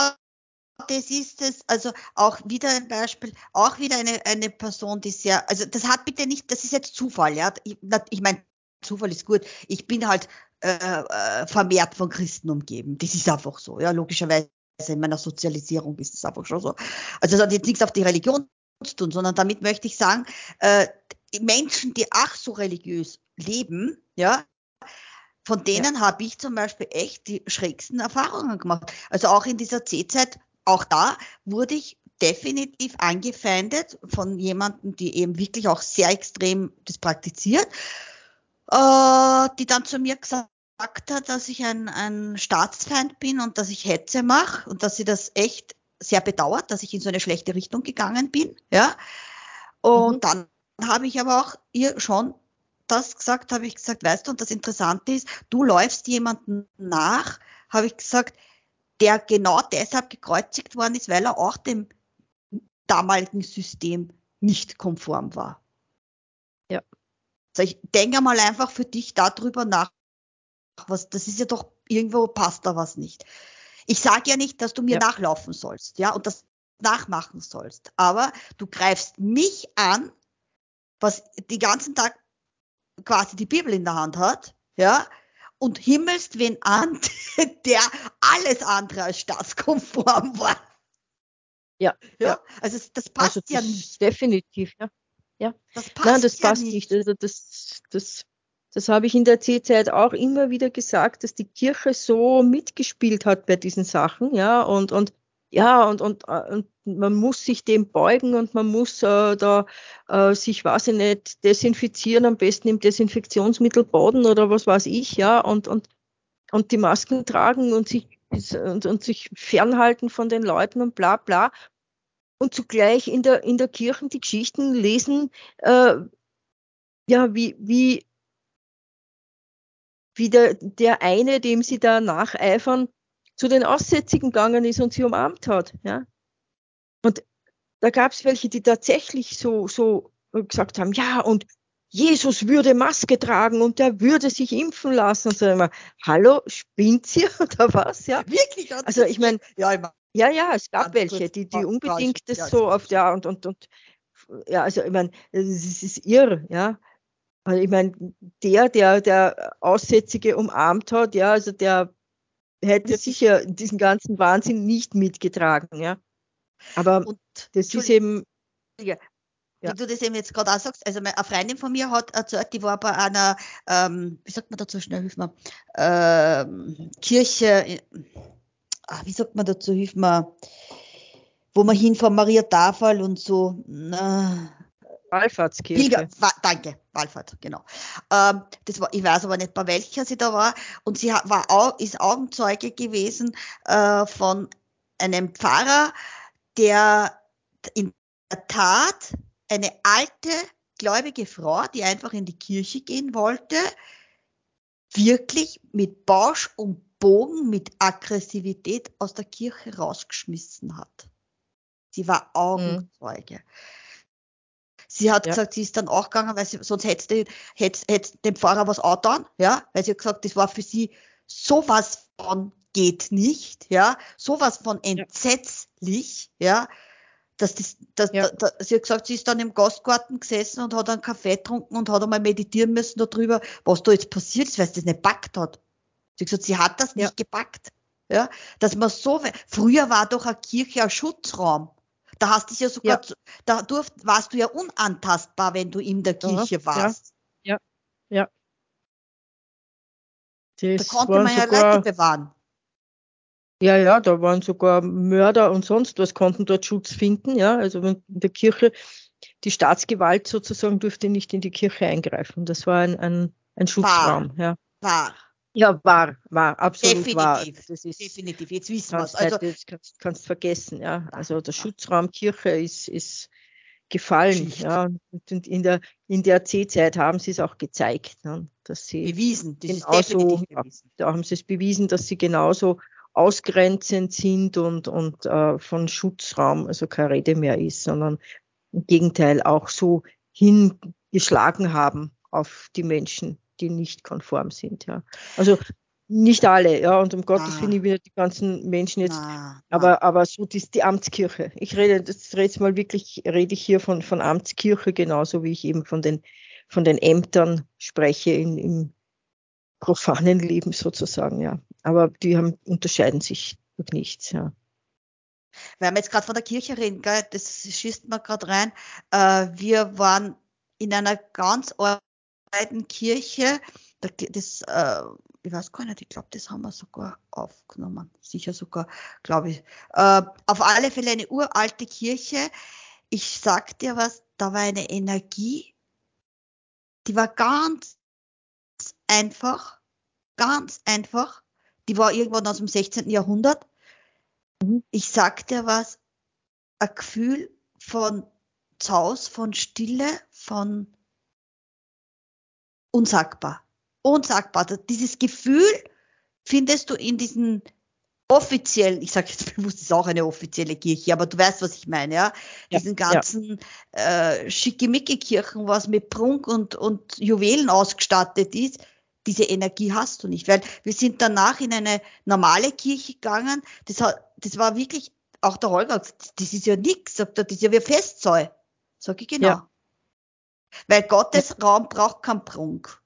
das ist es, also auch wieder ein Beispiel, auch wieder eine, eine Person, die sehr, also das hat bitte nicht, das ist jetzt Zufall, ja. Ich, ich meine, Zufall ist gut. Ich bin halt äh, äh, vermehrt von Christen umgeben. Das ist einfach so, ja, logischerweise in meiner Sozialisierung ist es einfach schon so. Also das hat jetzt nichts auf die Religion zu tun, sondern damit möchte ich sagen, äh, Menschen, die ach so religiös leben, ja, von denen ja. habe ich zum Beispiel echt die schrägsten Erfahrungen gemacht. Also auch in dieser C-Zeit, auch da wurde ich definitiv angefeindet von jemandem, die eben wirklich auch sehr extrem das praktiziert, äh, die dann zu mir gesagt hat, dass ich ein, ein Staatsfeind bin und dass ich Hetze mache und dass sie das echt sehr bedauert, dass ich in so eine schlechte Richtung gegangen bin, ja. Und mhm. dann habe ich aber auch ihr schon das gesagt, habe ich gesagt, weißt du, und das Interessante ist, du läufst jemanden nach, habe ich gesagt, der genau deshalb gekreuzigt worden ist, weil er auch dem damaligen System nicht konform war. Also ich denke mal einfach für dich darüber nach, was, das ist ja doch, irgendwo passt da was nicht. Ich sage ja nicht, dass du mir ja. nachlaufen sollst, ja, und das nachmachen sollst, aber du greifst mich an, was den ganzen Tag quasi die Bibel in der Hand hat, ja, und himmelst wen an, der alles andere als staatskonform war. Ja, ja. ja. Also das passt also das ja nicht. Definitiv, ja. Ja. Das passt Nein, das ja passt nicht. Also das, das, das habe ich in der C-Zeit auch immer wieder gesagt, dass die Kirche so mitgespielt hat bei diesen Sachen, ja, und, und ja, und, und, äh, und man muss sich dem beugen und man muss äh, da äh, sich, weiß ich nicht, desinfizieren, am besten im Desinfektionsmittel baden oder was weiß ich, ja, und, und, und die Masken tragen und sich, und, und sich fernhalten von den Leuten und bla bla. Und zugleich in der, in der Kirche die Geschichten lesen, äh, ja, wie, wie, wie der, der eine, dem sie da nacheifern, zu den Aussätzigen gegangen ist und sie umarmt hat. Ja? Und da gab es welche, die tatsächlich so, so gesagt haben, ja, und Jesus würde Maske tragen und er würde sich impfen lassen. Und so immer, hallo, spinnt sie oder was? Ja, wirklich. Also ich meine, ja, ja, ja, es gab welche, die, die unbedingt das ja, so auf, ja, und, und, und, ja, also ich meine, es ist irr, ja. Also ich meine, der, der, der Aussätzige umarmt hat, ja, also der hätte sicher diesen ganzen Wahnsinn nicht mitgetragen, ja. Aber und, das ist eben. Ja. Wie du das eben jetzt gerade auch sagst, also eine Freundin von mir hat erzählt, die war bei einer, ähm, wie sagt man dazu schnell, hilf mir, ähm, Kirche, ach, wie sagt man dazu, hilf mir, wo man hinfahren, Maria Tafel und so, na, Wallfahrtskirche. Pilger, danke, Wallfahrt, genau. Ähm, das war, ich weiß aber nicht, bei welcher sie da war. Und sie war auch, ist Augenzeuge gewesen äh, von einem Pfarrer, der in der Tat eine alte, gläubige Frau, die einfach in die Kirche gehen wollte, wirklich mit Bausch und Bogen, mit Aggressivität aus der Kirche rausgeschmissen hat. Sie war. Augenzeuge. Mhm. Sie hat ja. gesagt, sie ist dann auch gegangen, weil sie, sonst hätte, hätte, hätte dem Pfarrer was angetan, ja, weil sie hat gesagt, das war für sie sowas von geht nicht, ja, sowas von entsetzlich, ja, dass das, dass, ja. da, da, sie hat gesagt, sie ist dann im Gastgarten gesessen und hat einen Kaffee getrunken und hat einmal meditieren müssen darüber, was da jetzt passiert ist, weil sie das nicht packt hat. Sie hat gesagt, sie hat das ja. nicht gepackt. Ja, dass man so, früher war doch eine Kirche ein Schutzraum. Da hast du ja sogar, ja. da durft, warst du ja unantastbar, wenn du in der Kirche warst. Ja, ja. ja. da konnte man ja Leute bewahren. Ja, ja, da waren sogar Mörder und sonst was konnten dort Schutz finden. Ja, also in der Kirche, die Staatsgewalt sozusagen durfte nicht in die Kirche eingreifen. Das war ein, ein, ein Schutzraum. War. Ja. War. Ja, war, war, absolut definitiv, war. Das ist, definitiv, jetzt wissen wir es. Also, das kannst, kannst vergessen, ja. Also der Schutzraum Kirche ist, ist gefallen, ja. Und in der, in der C-Zeit haben sie es auch gezeigt, ne, dass sie bewiesen, das genauso, bewiesen. da haben sie es bewiesen, dass sie genauso ausgrenzend sind und, und äh, von Schutzraum also keine Rede mehr ist, sondern im Gegenteil auch so hingeschlagen haben auf die Menschen, die nicht konform sind. Ja. Also nicht alle, ja, und um Gottes ah. Willen, ich will die ganzen Menschen jetzt, ah. aber, aber so die, die Amtskirche. Ich rede, das rede jetzt mal wirklich, rede ich hier von, von Amtskirche, genauso wie ich eben von den, von den Ämtern spreche in, im profanen Leben sozusagen, ja. Aber die haben, unterscheiden sich durch nichts, ja. Weil wir jetzt gerade von der Kirche reden, gell, das schießt mir gerade rein. Äh, wir waren in einer ganz Kirche, das, äh, ich weiß gar nicht, ich glaube, das haben wir sogar aufgenommen, sicher sogar, glaube ich. Äh, auf alle Fälle eine uralte Kirche. Ich sag dir was, da war eine Energie, die war ganz einfach, ganz einfach. Die war irgendwann aus dem 16. Jahrhundert. Mhm. Ich sag dir was, ein Gefühl von Zaus, von Stille, von unsagbar. Unsagbar. Dieses Gefühl findest du in diesen offiziellen, ich sage jetzt bewusst, es ist auch eine offizielle Kirche, aber du weißt, was ich meine, ja. ja Diesen ganzen ja. äh, Schickimicki-Kirchen, was mit Prunk und, und Juwelen ausgestattet ist, diese Energie hast du nicht, weil wir sind danach in eine normale Kirche gegangen, das, hat, das war wirklich, auch der Holger, das ist ja er, das ist ja wie Festsaal. Sag ich genau. Ja. Weil Gottes ja. Raum braucht keinen Prunk.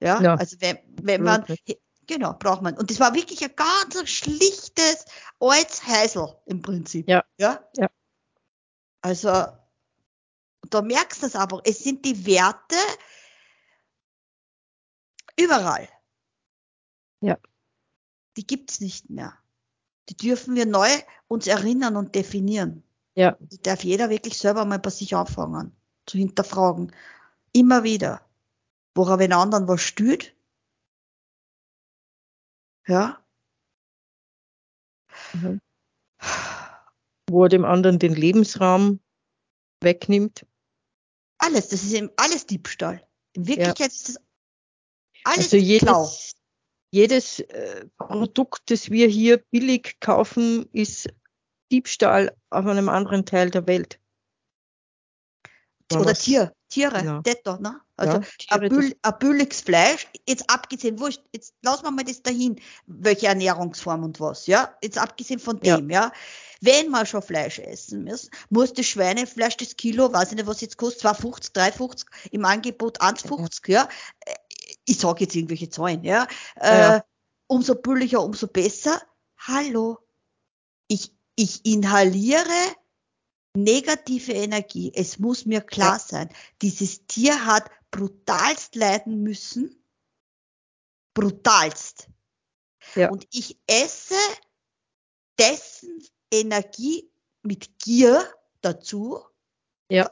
Ja, ja. also wenn, wenn man, genau, braucht man. Und das war wirklich ein ganz schlichtes altes Häusl im Prinzip. Ja. Ja. ja. Also, da merkst du es aber, es sind die Werte überall. Ja. Die gibt's nicht mehr. die dürfen wir neu uns erinnern und definieren. Ja. Die darf jeder wirklich selber mal bei sich anfangen, zu hinterfragen. Immer wieder. Woran wenn anderen was stört. Ja. Mhm. Wo er dem anderen den Lebensraum wegnimmt. Alles, das ist eben alles Diebstahl. In Wirklichkeit ja. ist das alles also jedes, Klau. jedes äh, Produkt, das wir hier billig kaufen, ist Diebstahl auf einem anderen Teil der Welt. Oder Tier, Tiere, ja. das ne? Also ja, ein, ein billiges Fleisch, jetzt abgesehen, wurscht, jetzt lassen wir mal das dahin, welche Ernährungsform und was, ja? Jetzt abgesehen von dem, ja. ja. Wenn wir schon Fleisch essen müssen, muss das Schweinefleisch, das Kilo, weiß ich nicht, was jetzt kostet, 2,50, 3,50, im Angebot 1,50, ja. Ich sage jetzt irgendwelche Zahlen, ja. ja. Äh, umso billiger, umso besser. Hallo. Ich, ich inhaliere negative Energie. Es muss mir klar ja. sein, dieses Tier hat brutalst leiden müssen. Brutalst. Ja. Und ich esse dessen Energie mit Gier dazu. Ja.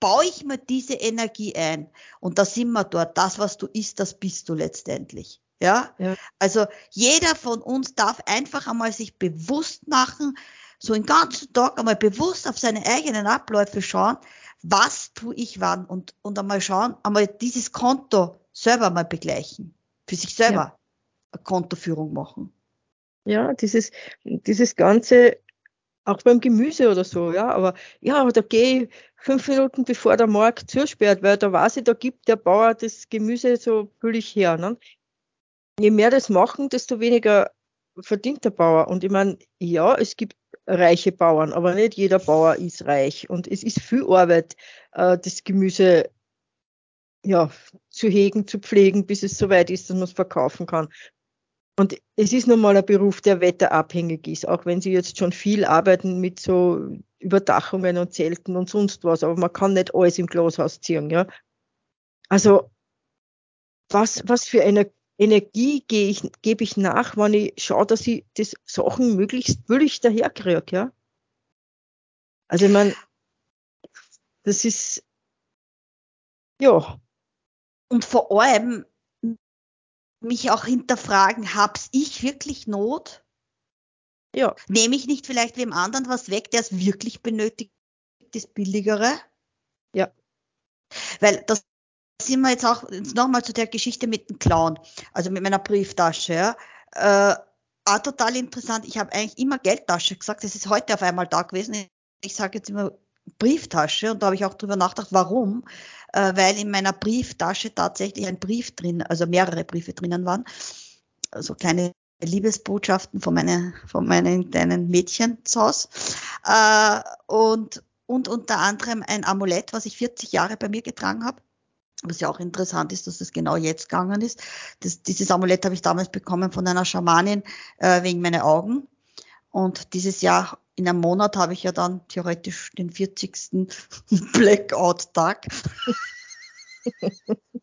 Baue ich mir diese Energie ein. Und da sind wir dort. Das, was du isst, das bist du letztendlich. Ja? ja. Also jeder von uns darf einfach einmal sich bewusst machen, so einen ganzen Tag einmal bewusst auf seine eigenen Abläufe schauen, was tue ich wann und, und einmal schauen, einmal dieses Konto selber mal begleichen. Für sich selber ja. eine Kontoführung machen. Ja, dieses, dieses ganze, auch beim Gemüse oder so, ja, aber ja, da gehe ich fünf Minuten bevor der Markt zusperrt, weil da weiß ich, da gibt der Bauer das Gemüse so billig her. Ne? Je mehr das machen, desto weniger verdient der Bauer. Und ich meine, ja, es gibt reiche Bauern, aber nicht jeder Bauer ist reich. Und es ist viel Arbeit, äh, das Gemüse ja, zu hegen, zu pflegen, bis es soweit ist, dass man es verkaufen kann. Und es ist nun mal ein Beruf, der wetterabhängig ist, auch wenn sie jetzt schon viel arbeiten mit so Überdachungen und Zelten und sonst was, aber man kann nicht alles im Glashaus ziehen, ja. Also, was, was für eine Energie gebe ich, gebe ich nach, wenn ich schaue, dass ich das Sachen möglichst billig daherkriege, ja. Also ich meine, das ist ja. Und vor allem mich auch hinterfragen, hab's ich wirklich Not? Ja. Nehme ich nicht vielleicht wem anderen was weg, der es wirklich benötigt, das Billigere? Ja. Weil das sind wir jetzt auch nochmal zu der Geschichte mit dem Clown, also mit meiner Brieftasche. Ja. Äh, auch total interessant. Ich habe eigentlich immer Geldtasche gesagt. Das ist heute auf einmal da gewesen. Ich sage jetzt immer Brieftasche und da habe ich auch drüber nachgedacht, warum. Äh, weil in meiner Brieftasche tatsächlich ein Brief drin, also mehrere Briefe drinnen waren. Also kleine Liebesbotschaften von, meine, von meinen kleinen Mädchen zu Hause. Äh, und, und unter anderem ein Amulett, was ich 40 Jahre bei mir getragen habe was ja auch interessant ist, dass das genau jetzt gegangen ist. Das, dieses Amulett habe ich damals bekommen von einer Schamanin äh, wegen meiner Augen. Und dieses Jahr in einem Monat habe ich ja dann theoretisch den 40. Blackout-Tag.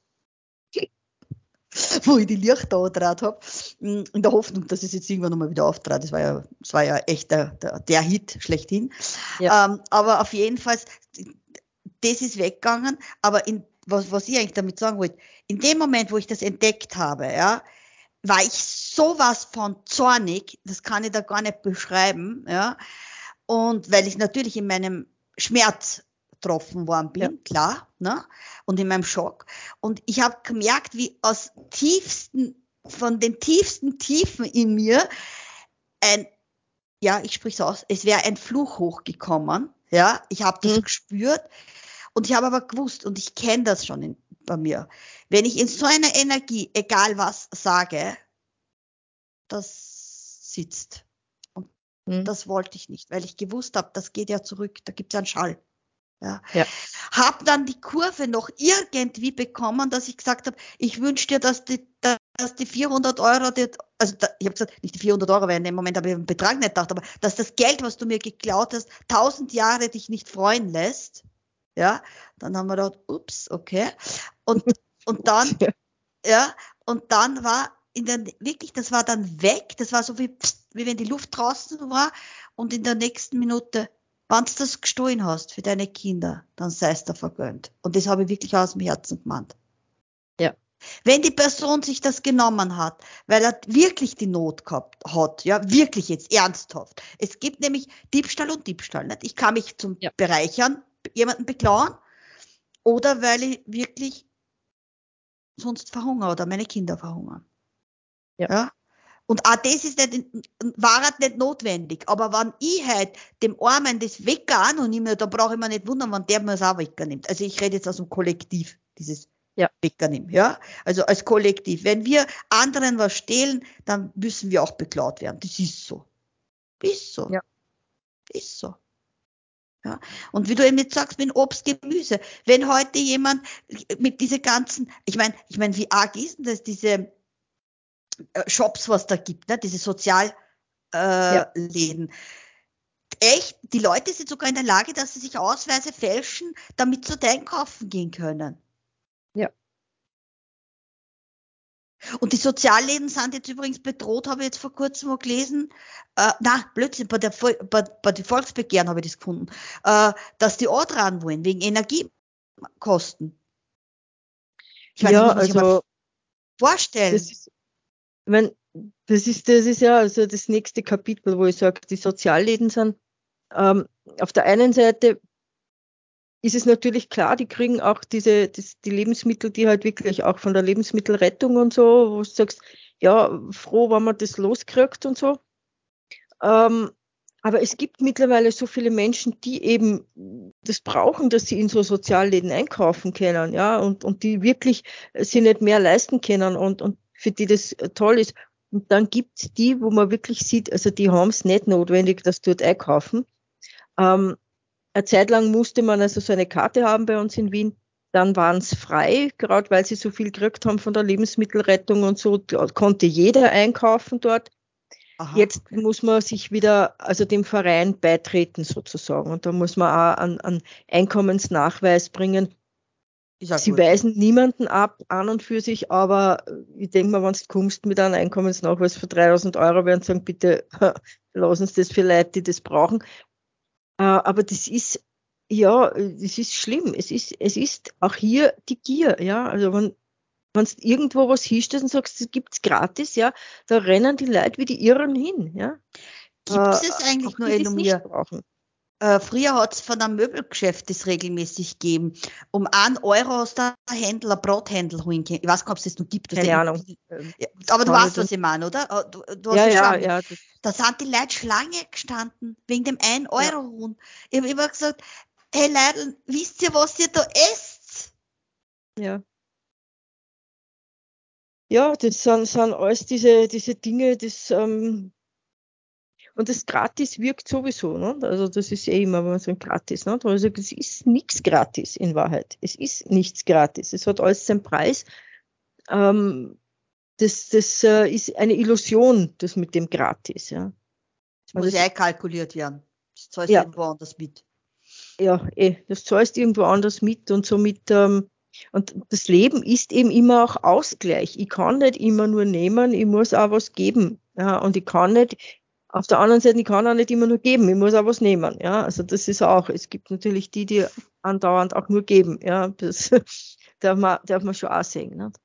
wo ich die Lichter angedreht habe, in der Hoffnung, dass es jetzt irgendwann nochmal wieder auftrat. Das war ja, das war ja echt der, der, der Hit schlechthin. Ja. Ähm, aber auf jeden Fall, das ist weggegangen, aber in was, was ich eigentlich damit sagen wollte, in dem Moment, wo ich das entdeckt habe, ja, war ich sowas von zornig, das kann ich da gar nicht beschreiben, ja. Und weil ich natürlich in meinem Schmerz getroffen worden bin, ja. klar, ne? Und in meinem Schock. Und ich habe gemerkt, wie aus tiefsten, von den tiefsten Tiefen in mir ein, ja, ich sprich's aus, es wäre ein Fluch hochgekommen, ja. Ich habe das mhm. gespürt und ich habe aber gewusst, und ich kenne das schon in, bei mir, wenn ich in so einer Energie, egal was, sage, das sitzt. Und mhm. das wollte ich nicht, weil ich gewusst habe, das geht ja zurück, da gibt es ja einen Schall. Ja. ja. Hab dann die Kurve noch irgendwie bekommen, dass ich gesagt habe, ich wünsche dir, dass die, dass die 400 Euro, die, also da, ich habe gesagt, nicht die 400 Euro, weil in dem Moment habe ich den Betrag nicht gedacht, aber dass das Geld, was du mir geklaut hast, tausend Jahre dich nicht freuen lässt. Ja, dann haben wir gedacht, ups, okay. Und, und dann, ja, und dann war in der, wirklich, das war dann weg, das war so wie, pst, wie wenn die Luft draußen war und in der nächsten Minute, wenn du das gestohlen hast für deine Kinder, dann sei es dir vergönnt. Und das habe ich wirklich aus dem Herzen gemeint. Ja. Wenn die Person sich das genommen hat, weil er wirklich die Not gehabt hat, ja, wirklich jetzt ernsthaft. Es gibt nämlich Diebstahl und Diebstahl. Nicht? Ich kann mich zum ja. Bereichern, jemanden beklauen oder weil ich wirklich sonst verhungere oder meine Kinder verhungern. Ja. ja? Und auch das ist nicht, war halt nicht notwendig. Aber wenn ich halt dem Armen das Wecker und nehme, dann brauche ich mir nicht wundern, wenn der mir es auch wegnimmt. Also ich rede jetzt aus dem Kollektiv, dieses ja. wegnimmt, ja. Also als Kollektiv. Wenn wir anderen was stehlen, dann müssen wir auch beklaut werden. Das ist so. Ist so. Ja. Ist so. Ja. Und wie du eben jetzt sagst, mit Obst, Gemüse. Wenn heute jemand mit diese ganzen, ich meine, ich meine, wie arg ist denn das, diese äh, Shops, was da gibt, ne? diese Sozialläden. Äh, ja. Echt, die Leute sind sogar in der Lage, dass sie sich Ausweise fälschen, damit sie einkaufen gehen können. Ja. Und die Sozialläden sind jetzt übrigens bedroht, habe ich jetzt vor kurzem mal gelesen. Äh, na, Blödsinn, bei, der, bei, bei den Volksbegehren habe ich das gefunden, äh, dass die auch dran wollen, wegen Energiekosten. Ich meine, ja, muss also, vorstellen. Das ist, ich meine, das ist, das ist ja also das nächste Kapitel, wo ich sage, die Sozialläden sind ähm, auf der einen Seite ist es natürlich klar, die kriegen auch diese, das, die Lebensmittel, die halt wirklich auch von der Lebensmittelrettung und so, wo du sagst, ja, froh, wenn man das loskriegt und so. Ähm, aber es gibt mittlerweile so viele Menschen, die eben das brauchen, dass sie in so Sozialläden einkaufen können, ja, und, und die wirklich sie nicht mehr leisten können und, und für die das toll ist. Und dann gibt's die, wo man wirklich sieht, also die haben es nicht notwendig, dass dort einkaufen. Ähm, eine Zeit lang musste man also so eine Karte haben bei uns in Wien. Dann waren es frei, gerade weil sie so viel gekriegt haben von der Lebensmittelrettung und so, konnte jeder einkaufen dort. Aha. Jetzt muss man sich wieder, also dem Verein beitreten sozusagen. Und da muss man auch einen, einen Einkommensnachweis bringen. Sie gut. weisen niemanden ab, an und für sich, aber ich denke mal, wenn du kommst mit einem Einkommensnachweis für 3000 Euro, werden sie sagen, bitte lassen Sie das für Leute, die das brauchen. Äh, aber das ist, ja, das ist schlimm. Es ist, es ist auch hier die Gier, ja. Also wenn, wenn du irgendwo was hinstellst und sagst, es gibt's gratis, ja, da rennen die Leute wie die Irren hin, ja. Gibt es äh, eigentlich nur Elomir? Äh, früher hat es von einem Möbelgeschäft das regelmäßig gegeben. Um einen Euro aus der Händler Brothändler holen können. Ich weiß gar nicht, ob es das noch gibt. Keine Ahnung. Ja, aber du weißt, was ich meine, oder? Äh, du, du ja, ja, ja. Da sind die Leute Schlange gestanden, wegen dem 1 Euro Huhn. Ich habe immer gesagt, hey Leute, wisst ihr, was ihr da esst? Ja. Ja, das sind, sind alles diese, diese Dinge, das, ähm, und das gratis wirkt sowieso, ne? Also das ist eh immer wenn so gratis, ne? Also es ist nichts gratis in Wahrheit. Es ist nichts gratis. Es hat alles seinen Preis. Ähm, das das äh, ist eine Illusion, das mit dem gratis, ja. Das also muss ja kalkuliert werden. Das zahlst ja. irgendwo anders mit. Ja, eh, das zahlst irgendwo anders mit und somit ähm, und das Leben ist eben immer auch Ausgleich. Ich kann nicht immer nur nehmen, ich muss auch was geben. Ja, und ich kann nicht auf der anderen Seite, ich kann auch nicht immer nur geben, ich muss auch was nehmen. Ja, also das ist auch, es gibt natürlich die, die andauernd auch nur geben. Ja, das darf man, darf man schon auch sehen. Nicht?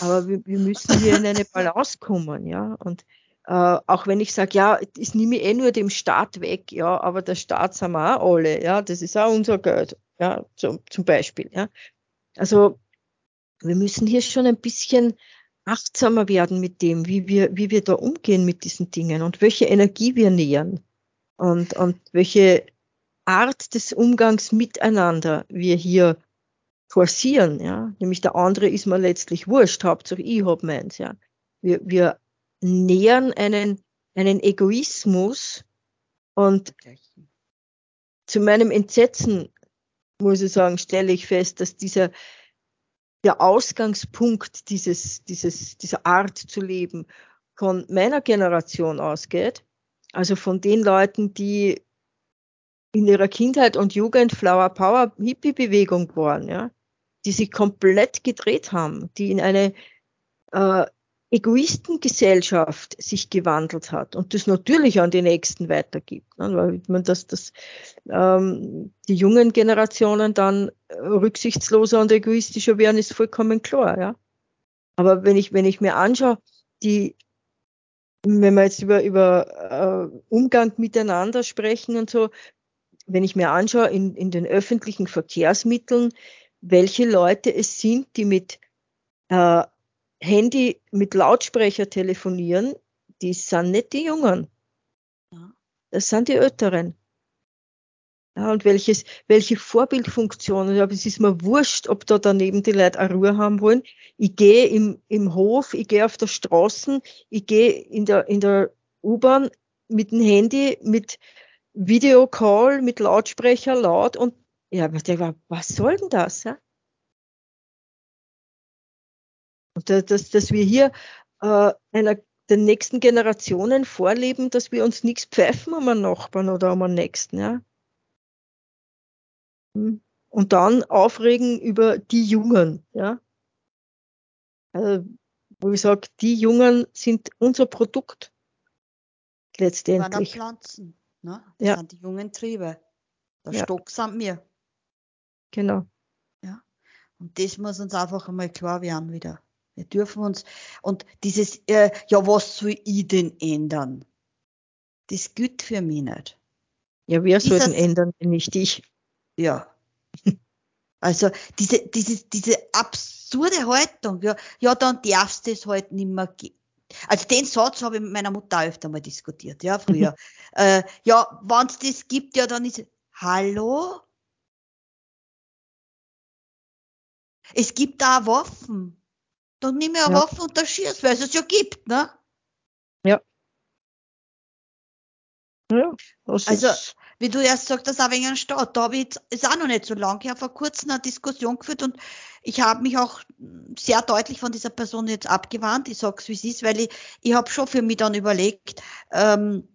Aber wir, wir müssen hier in eine Balance kommen, ja. Und äh, auch wenn ich sage, ja, das nehme ich eh nur dem Staat weg, ja, aber der Staat sind wir auch alle, ja, das ist auch unser Geld, ja, zum, zum Beispiel, ja. Also wir müssen hier schon ein bisschen achtsamer werden mit dem, wie wir, wie wir da umgehen mit diesen Dingen und welche Energie wir nähern und, und welche Art des Umgangs miteinander wir hier forcieren, ja. Nämlich der andere ist mir letztlich wurscht, Hauptsache ich hab meins, ja. Wir, wir nähern einen, einen Egoismus und zu meinem Entsetzen, muss ich sagen, stelle ich fest, dass dieser, der Ausgangspunkt dieses, dieses, dieser Art zu leben von meiner Generation ausgeht, also von den Leuten, die in ihrer Kindheit und Jugend Flower Power Hippie Bewegung waren, ja, die sich komplett gedreht haben, die in eine äh, Egoistengesellschaft sich gewandelt hat und das natürlich an die Nächsten weitergibt. Ne? Weil man das, das ähm, die jungen Generationen dann rücksichtsloser und egoistischer werden, ist vollkommen klar, ja. Aber wenn ich, wenn ich mir anschaue, die, wenn wir jetzt über, über äh, Umgang miteinander sprechen und so, wenn ich mir anschaue, in, in den öffentlichen Verkehrsmitteln, welche Leute es sind, die mit äh, Handy mit Lautsprecher telefonieren, die sind nicht die Jungen. Das sind die Älteren. Ja, und welches, welche Vorbildfunktionen, aber es ist mir wurscht, ob da daneben die Leute eine Ruhe haben wollen. Ich gehe im, im Hof, ich gehe auf der Straße, ich gehe in der, in der U-Bahn mit dem Handy, mit Videocall, mit Lautsprecher laut und ja, was soll denn das? Ja? Dass, dass wir hier äh, einer den nächsten Generationen vorleben, dass wir uns nichts pfeifen um einen Nachbarn oder um einen Nächsten, ja. Hm. Und dann aufregen über die Jungen, ja. Also, wo ich sage, die Jungen sind unser Produkt. Letztendlich. Die Pflanzen, ne? Das ja. sind die jungen Triebe. Der ja. Stock sind wir. Genau. Ja. Und das muss uns einfach einmal klar werden wieder. Wir dürfen uns, und dieses, äh, ja, was soll ich denn ändern? Das gilt für mich nicht. Ja, wer soll denn ändern, wenn nicht ich? Ja. Also, diese, diese, diese absurde Haltung, ja, ja, dann darfst du es halt nicht mehr geben. Also den Satz habe ich mit meiner Mutter öfter mal diskutiert, ja, früher. äh, ja, wenn es das gibt, ja, dann ist Hallo? Es gibt da Waffen. Dann nimm ja. Waffe und das schießt, weil es es ja gibt, ne? Ja. Ja, also, wie du erst sagst, das ist auch wegen einem Staat. Da habe ich jetzt, ist auch noch nicht so lange her, vor kurzem eine Diskussion geführt und ich habe mich auch sehr deutlich von dieser Person jetzt abgewandt. Ich sag's, wie es ist, weil ich, ich habe schon für mich dann überlegt, ähm,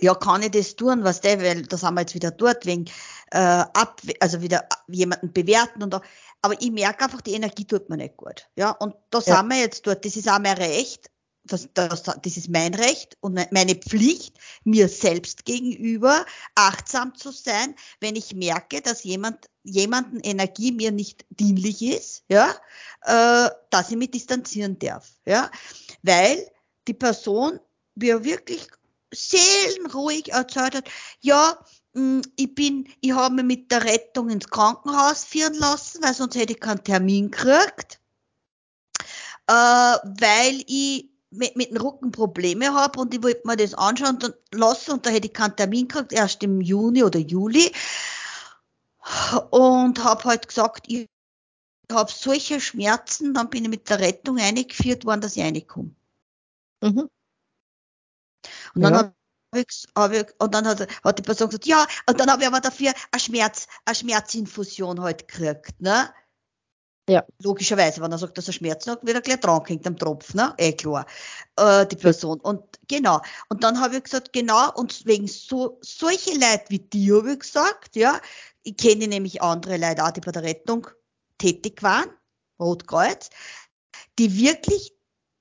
ja, kann ich das tun, was der, weil da sind wir jetzt wieder dort, wegen äh, ab, also wieder jemanden bewerten und da, aber ich merke einfach, die Energie tut mir nicht gut. Ja, und da ja. sind wir jetzt dort. Das ist auch mein Recht. Das, das, das ist mein Recht und meine Pflicht, mir selbst gegenüber achtsam zu sein, wenn ich merke, dass jemand, jemanden Energie mir nicht dienlich ist, ja, äh, dass ich mich distanzieren darf, ja, weil die Person mir wirklich seelenruhig erzählt hat, ja, ich bin, ich habe mich mit der Rettung ins Krankenhaus führen lassen, weil sonst hätte ich keinen Termin gekriegt, äh, weil ich mit, mit dem Rücken Probleme habe und ich wollte mir das anschauen und lassen und da hätte ich keinen Termin gekriegt, erst im Juni oder Juli und habe halt gesagt, ich habe solche Schmerzen, dann bin ich mit der Rettung eingeführt worden, dass ich reinkomme. Mhm. Und dann ja und dann hat, hat die Person gesagt, ja, und dann habe ich aber dafür eine Schmerz, eine Schmerzinfusion halt gekriegt, ne? Ja. Logischerweise, wenn er sagt, dass er Schmerzen hat, wird er gleich dran hängt am Tropf, ne? Eh klar. Äh, die Person. Und genau. Und dann habe ich gesagt, genau, und wegen so, solche Leute wie die habe ich gesagt, ja, ich kenne nämlich andere Leute auch, die bei der Rettung tätig waren, Rotkreuz, die wirklich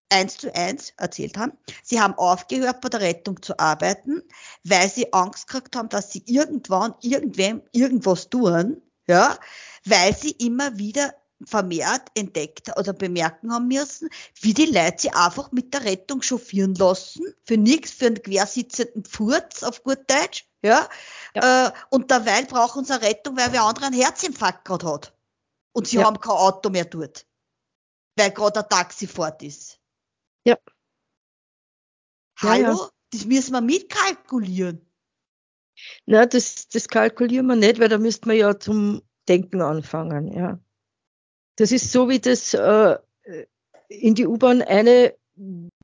eins zu eins erzählt haben. Sie haben aufgehört, bei der Rettung zu arbeiten, weil sie Angst gekriegt haben, dass sie irgendwann irgendwem irgendwas tun, ja, weil sie immer wieder vermehrt entdeckt oder bemerken haben müssen, wie die Leute sie einfach mit der Rettung chauffieren lassen, für nichts, für einen quersitzenden Furz auf gut Deutsch, ja, ja. Äh, und derweil brauchen sie eine Rettung, weil wer andere einen Herzinfarkt gerade hat. Und sie ja. haben kein Auto mehr dort, weil gerade ein Taxi fort ist. Ja. Hallo? Ja, ja. Das müssen wir mitkalkulieren. Na, das, das kalkulieren wir nicht, weil da müsste man ja zum Denken anfangen, ja. Das ist so wie das äh, in die U-Bahn eine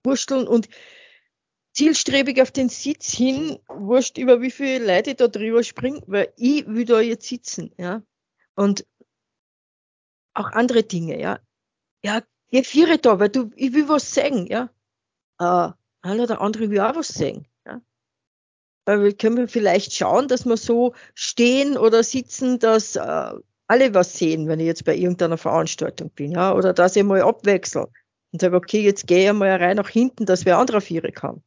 wursteln und zielstrebig auf den Sitz hin, wurscht über wie viele Leute da drüber springen, weil ich will da jetzt sitzen, ja. Und auch andere Dinge, ja. Ja, geh vier da, weil du, ich will was sagen, ja. Äh, hallo, der andere will auch was sagen, ja. Weil wir können vielleicht schauen, dass wir so stehen oder sitzen, dass äh, alle was sehen, wenn ich jetzt bei irgendeiner Veranstaltung bin, ja, oder dass ich mal abwechsel. und sage, okay, jetzt gehe ich mal rein nach hinten, dass wer andere Viere kann.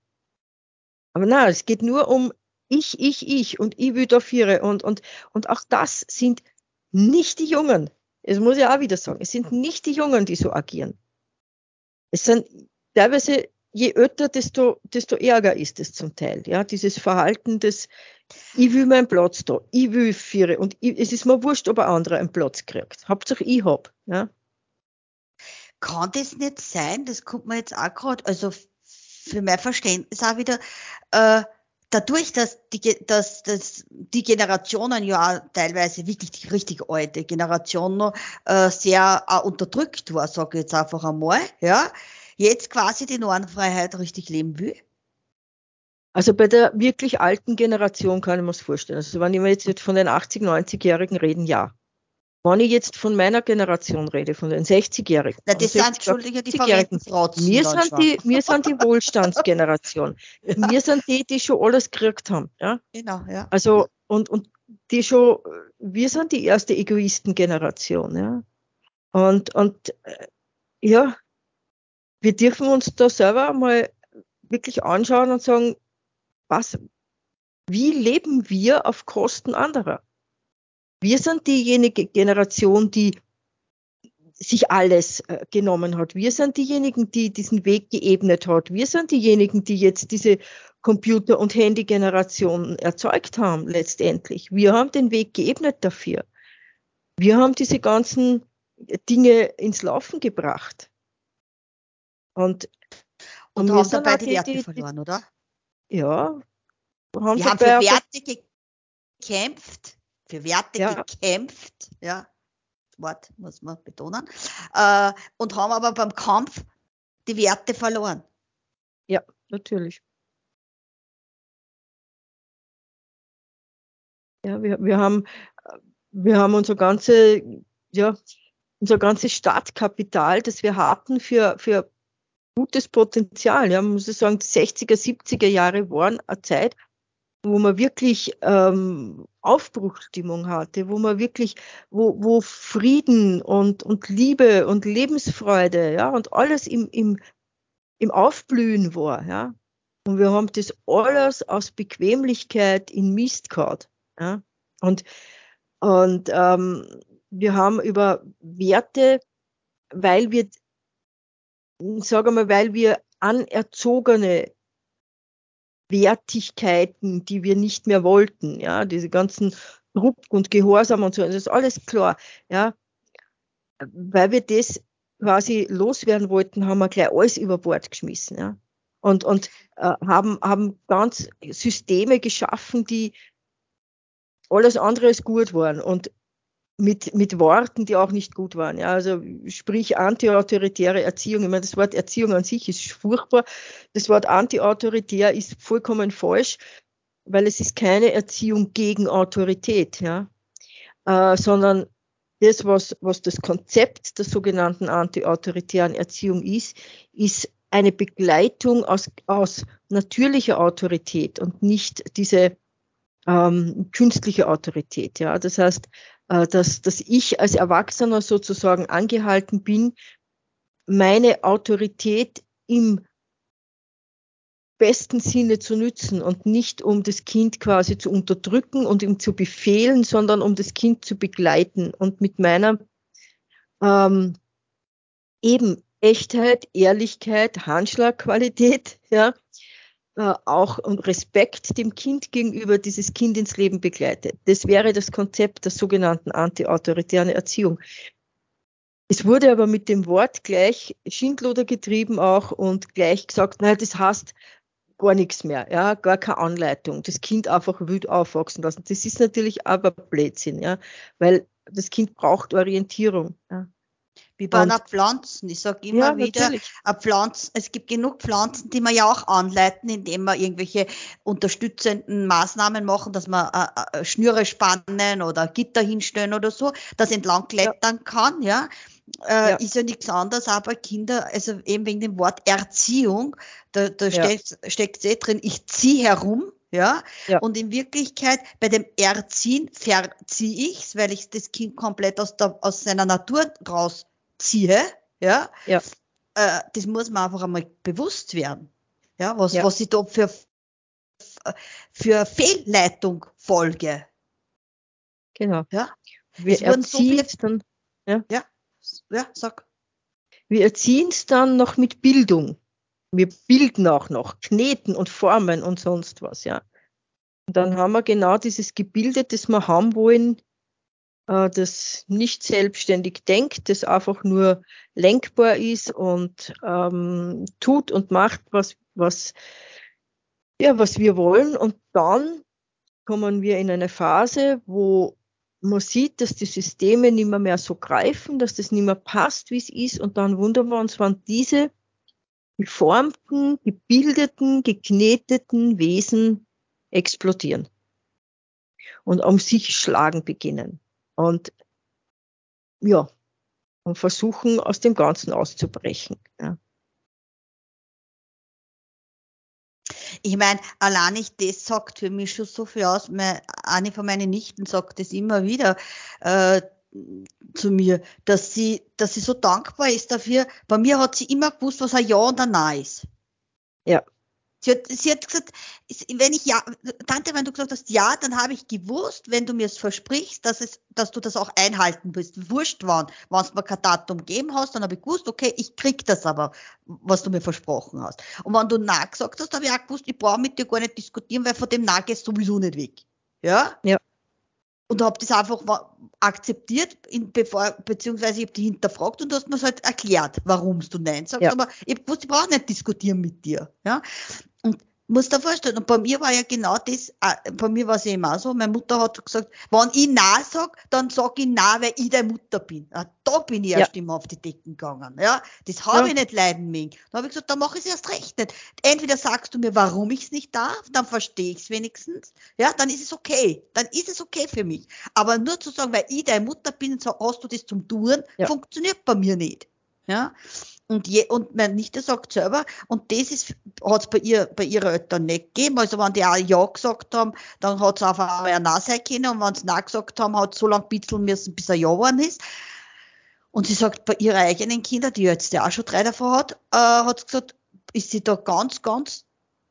Aber nein, es geht nur um ich, ich, ich und ich will da Viere und, und, und auch das sind nicht die Jungen. Das muss ich auch wieder sagen. Es sind nicht die Jungen, die so agieren. Es sind teilweise, je älter, desto, desto ärger ist es zum Teil. Ja, dieses Verhalten des, ich will meinen Platz da, ich will Viere und ich, es ist mir wurscht, ob ein anderer einen Platz kriegt. Hauptsache ich hab. Ja. Kann das nicht sein? Das kommt mir jetzt auch gerade, also für mein Verständnis auch wieder, äh, dadurch, dass die, dass, dass die Generationen ja teilweise wirklich die richtig alte Generation noch äh, sehr äh, unterdrückt war, sage ich jetzt einfach einmal, ja, jetzt quasi die Normenfreiheit richtig leben will? Also bei der wirklich alten Generation kann ich mir das vorstellen. Also wenn wir jetzt von den 80, 90-Jährigen reden, ja. Wenn ich jetzt von meiner Generation rede, von den 60-Jährigen. Na, das sind, Entschuldige, die verrückten Fratzen. Wir sind die, wir sind die Wohlstandsgeneration. ja. Wir sind die, die schon alles gekriegt haben. Ja? Genau, ja. Also, und, und die schon, wir sind die erste Egoistengeneration, ja. Und, und, äh, ja, wir dürfen uns da selber mal wirklich anschauen und sagen, was, wie leben wir auf Kosten anderer? Wir sind diejenige Generation, die sich alles äh, genommen hat. Wir sind diejenigen, die diesen Weg geebnet hat. Wir sind diejenigen, die jetzt diese Computer- und Handy-Generation erzeugt haben, letztendlich. Wir haben den Weg geebnet dafür. Wir haben diese ganzen Dinge ins Laufen gebracht. Und, und, und haben dabei die Werte die, verloren, oder? Ja. Haben wir haben für Werte gekämpft, für Werte ja. gekämpft, ja, das Wort muss man betonen, äh, und haben aber beim Kampf die Werte verloren. Ja, natürlich. Ja, wir, wir haben, wir haben unser ganze, ja, unser ganzes Startkapital, das wir hatten für, für gutes Potenzial. Ja, man muss sagen, die 60er, 70er Jahre waren eine Zeit, wo man wirklich ähm, Aufbruchstimmung hatte, wo man wirklich, wo, wo Frieden und, und Liebe und Lebensfreude, ja, und alles im, im, im Aufblühen war, ja. Und wir haben das alles aus Bequemlichkeit in Mist gehabt, ja. Und, und ähm, wir haben über Werte, weil wir, sage mal, weil wir anerzogene Wertigkeiten, die wir nicht mehr wollten, ja, diese ganzen Druck und Gehorsam und so, das ist alles klar, ja. Weil wir das quasi loswerden wollten, haben wir gleich alles über Bord geschmissen, ja. Und, und äh, haben, haben ganz Systeme geschaffen, die alles andere als gut waren. Und mit, mit Worten, die auch nicht gut waren. Ja, also sprich antiautoritäre Erziehung. Ich meine, das Wort Erziehung an sich ist furchtbar. Das Wort antiautoritär ist vollkommen falsch, weil es ist keine Erziehung gegen Autorität, ja, äh, sondern das, was, was das Konzept der sogenannten antiautoritären Erziehung ist, ist eine Begleitung aus, aus natürlicher Autorität und nicht diese ähm, künstliche Autorität. Ja, das heißt, dass, dass ich als Erwachsener sozusagen angehalten bin, meine Autorität im besten Sinne zu nützen und nicht um das Kind quasi zu unterdrücken und ihm zu befehlen, sondern um das Kind zu begleiten und mit meiner ähm, eben Echtheit, Ehrlichkeit, Handschlagqualität, ja, äh, auch und Respekt dem Kind gegenüber dieses Kind ins Leben begleitet. Das wäre das Konzept der sogenannten antiautoritären Erziehung. Es wurde aber mit dem Wort gleich Schindluder getrieben auch und gleich gesagt, naja, das heißt gar nichts mehr, ja, gar keine Anleitung. Das Kind einfach wild aufwachsen lassen. Das ist natürlich aber Blödsinn, ja, weil das Kind braucht Orientierung. Ja. Wie bei einer Pflanzen. Ich sage immer ja, wieder, Pflanzen, es gibt genug Pflanzen, die man ja auch anleiten, indem man irgendwelche unterstützenden Maßnahmen machen, dass man äh, äh, Schnüre spannen oder Gitter hinstellen oder so, das entlang klettern ja. kann, ja. Äh, ja. Ist ja nichts anderes, aber Kinder, also eben wegen dem Wort Erziehung, da, da steckt eh drin, ich ziehe herum, ja? ja? Und in Wirklichkeit bei dem Erziehen verziehe ich's, weil ich das Kind komplett aus, der, aus seiner Natur rausziehe, ja? ja. äh, das muss man einfach einmal bewusst werden. Ja, was, Ja. was ich da für, für Fehlleitung folge. Genau. Ja, Wir Es wurden so erziehen viele- es dann, ja, sag. wir erziehen es dann noch mit Bildung. Wir bilden auch noch, kneten und formen und sonst was, ja. Und dann haben wir genau dieses Gebilde, das wir haben wollen, äh, das nicht selbstständig denkt, das einfach nur lenkbar ist und ähm, tut und macht, was, was, ja, was wir wollen. Und dann kommen wir in eine Phase, wo man sieht, dass die Systeme nicht mehr, mehr so greifen, dass das nicht mehr passt, wie es ist. Und dann wundern wir uns, wann diese geformten, gebildeten, gekneteten Wesen explodieren und um sich schlagen beginnen. Und ja, und versuchen, aus dem Ganzen auszubrechen. Ja. Ich meine, allein nicht das sagt für mich schon so viel aus. Meine, eine von meinen Nichten sagt das immer wieder äh, zu mir, dass sie, dass sie so dankbar ist dafür. Bei mir hat sie immer gewusst, was ein Ja und ein Nein ist. Ja. Sie hat, sie hat gesagt, wenn ich ja, Tante, wenn du gesagt hast ja, dann habe ich gewusst, wenn du mir es versprichst, dass es, dass du das auch einhalten willst. Wurscht wann. Wenn du mir kein Datum gegeben hast, dann habe ich gewusst, okay, ich krieg das aber, was du mir versprochen hast. Und wenn du Nein gesagt hast, habe ich auch gewusst, ich brauche mit dir gar nicht diskutieren, weil von dem Nein gehst du sowieso nicht weg. Ja? Ja. Und habe das einfach akzeptiert, in, bevor, beziehungsweise ich habe die hinterfragt und du hast mir halt erklärt, warum du Nein sagst. Ja. Aber ich gewusst, ich brauche nicht diskutieren mit dir. Ja? Und muss dir vorstellen, und bei mir war ja genau das, äh, bei mir war es ja immer so, meine Mutter hat gesagt, wenn ich Nein sag, dann sag ich Nein, weil ich deine Mutter bin. Ja, da bin ich Ja. erst immer auf die Decken gegangen. Ja, das habe Ja. ich nicht leiden mögen. Dann habe ich gesagt, dann mache ich es erst recht nicht. Entweder sagst du mir, warum ich es nicht darf, dann verstehe ich es wenigstens. Ja, dann ist es okay. Dann ist es okay für mich. Aber nur zu sagen, weil ich deine Mutter bin, so hast du das zum Tun, Ja. funktioniert bei mir nicht. Ja. Und, je, und meine Nichte sagt selber, und das ist, hat es bei ihr, bei ihren Eltern nicht gegeben. Also wenn die auch Ja gesagt haben, dann hat es einfach auch ein Nein sein können. Und wenn sie Nein gesagt haben, hat es so lange bitzeln müssen, bis er Ja geworden ist. Und sie sagt, bei ihren eigenen Kindern, die jetzt ja auch schon drei davon hat, äh, hat sie gesagt, ist sie da ganz, ganz,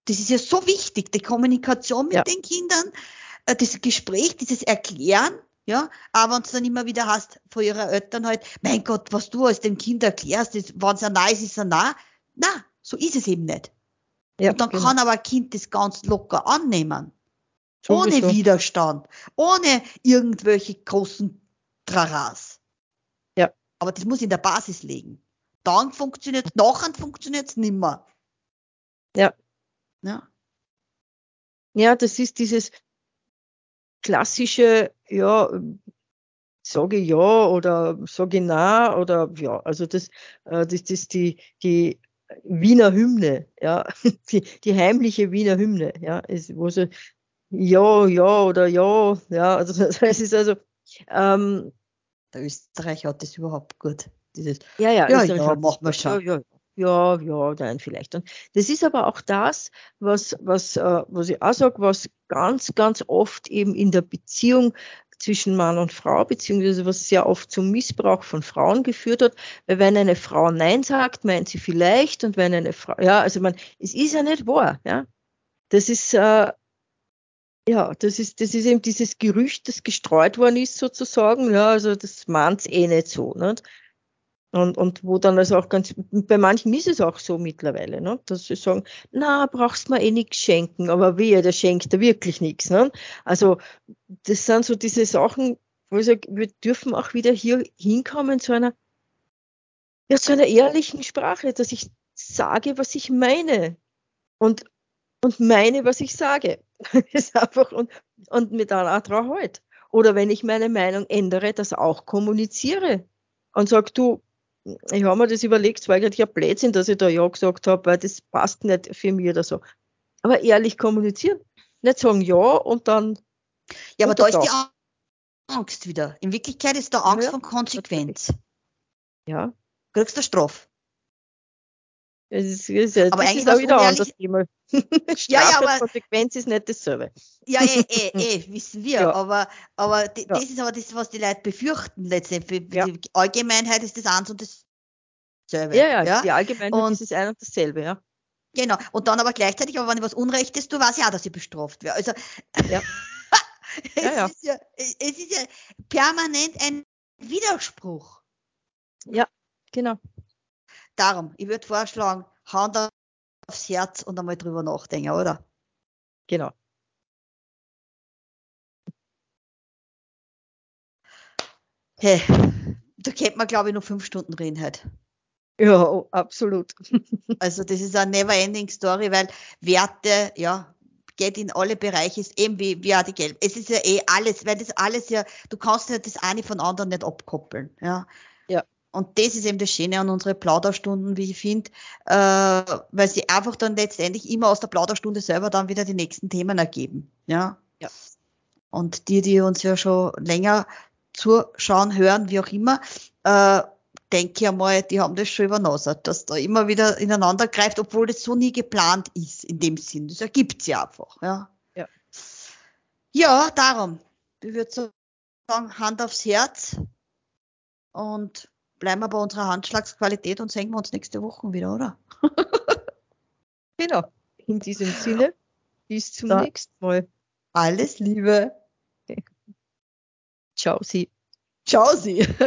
das ist ja so wichtig, die Kommunikation mit Ja. den Kindern, äh, das Gespräch, dieses Erklären, ja, aber wenn es dann immer wieder hast von ihrer Eltern halt, mein Gott, was du als dem Kind erklärst, wenn es ein Nein ist, ist ein Nein. Na, so ist es eben nicht. Ja, Und dann genau. kann aber ein Kind das ganz locker annehmen. Ohne Sowieso. Widerstand. Ohne irgendwelche großen Traras. Ja. Aber das muss in der Basis liegen. Dann funktioniert es, nachher funktioniert es nimmer. Ja. Ja. Ja, das ist dieses klassische, ja, sage ja oder sage na oder ja, also das, äh, das, das die, die Wiener Hymne, ja, die, die heimliche Wiener Hymne, ja, ist, wo so ja, ja oder ja, ja, also es ist also, ähm, Der Österreicher hat das überhaupt gut. Dieses, ja, ja, Ja, Österreich ja, machen wir schon. Ja, ja, ja, ja, nein, vielleicht. Und das ist aber auch das, was, was, äh, was ich auch sage, was ganz, ganz oft eben in der Beziehung zwischen Mann und Frau, beziehungsweise was sehr oft zum Missbrauch von Frauen geführt hat, weil wenn eine Frau Nein sagt, meint sie vielleicht, und wenn eine Frau, ja, also man, es ist ja nicht wahr, ja. Das ist, äh, ja, das ist, das ist eben dieses Gerücht, das gestreut worden ist, sozusagen, ja, also das meint's eh nicht so, nicht? Und, und wo dann also auch ganz, bei manchen ist es auch so mittlerweile, ne? dass sie sagen, na, brauchst mir eh nichts schenken, aber wehe, der schenkt da wirklich nichts. Ne? Also das sind so diese Sachen, wo ich sage, wir dürfen auch wieder hier hinkommen zu einer, ja, zu einer ehrlichen Sprache, dass ich sage, was ich meine und, und meine, was ich sage. Ist einfach, und, und mir dann auch drauf halt. Oder wenn ich meine Meinung ändere, das auch kommuniziere und sag, du, ich habe mir das überlegt, es war eigentlich ein Blödsinn, dass ich da Ja gesagt habe, weil das passt nicht für mich oder so. Aber ehrlich kommunizieren. Nicht sagen Ja und dann, ja, aber da ist die. Angst wieder. In Wirklichkeit ist da Angst Ja, von Konsequenz. ja, Kriegst du Strafe. Es ist, es ist, Aber das eigentlich ist auch wieder ein anderes Thema. Ja, ja, aber- Konsequenz ist nicht dasselbe. Ja, eh, eh, eh, wissen wir. Ja. Aber, aber Ja. das ist aber das, was die Leute befürchten letztendlich. Ja. Die Allgemeinheit ist das eins und das Selbe, ja, ja, ja, die Allgemeinheit und, ist es ein und dasselbe, ja. Genau. Und dann aber gleichzeitig, aber wenn ich was Unrechtes tue, weiß ich auch, dass ich bestraft werde. Also, ja. es, ja. Ist ja, es ist ja permanent ein Widerspruch. Ja, genau. Darum, ich würde vorschlagen, Hand aufs Herz und einmal drüber nachdenken, oder? Genau. Hey, da könnte man, glaube ich, noch fünf Stunden reden heute. Ja, oh, absolut. also das ist eine never-ending Story, weil Werte, ja, geht in alle Bereiche, ist eben wie, wie auch die Geld. Es ist ja eh alles, weil das alles ja, du kannst ja das eine von anderen nicht abkoppeln, ja. Und das ist eben das Schöne an unsere Plauderstunden, wie ich finde, äh, weil sie einfach dann letztendlich immer aus der Plauderstunde selber dann wieder die nächsten Themen ergeben, ja. Ja. Und die, die uns ja schon länger zuschauen, hören, wie auch immer, äh, denke ich einmal, die haben das schon übernasert, dass da immer wieder ineinander greift, obwohl das so nie geplant ist in dem Sinn. Das ergibt sich einfach, ja. Ja, ja darum. Ich würde sagen, Hand aufs Herz und bleiben wir bei unserer Handschlagsqualität und sehen wir uns nächste Woche wieder, oder? genau. In diesem Sinne, bis zum da. nächsten Mal. Alles Liebe. Ciao, Sie. Ciao, Sie.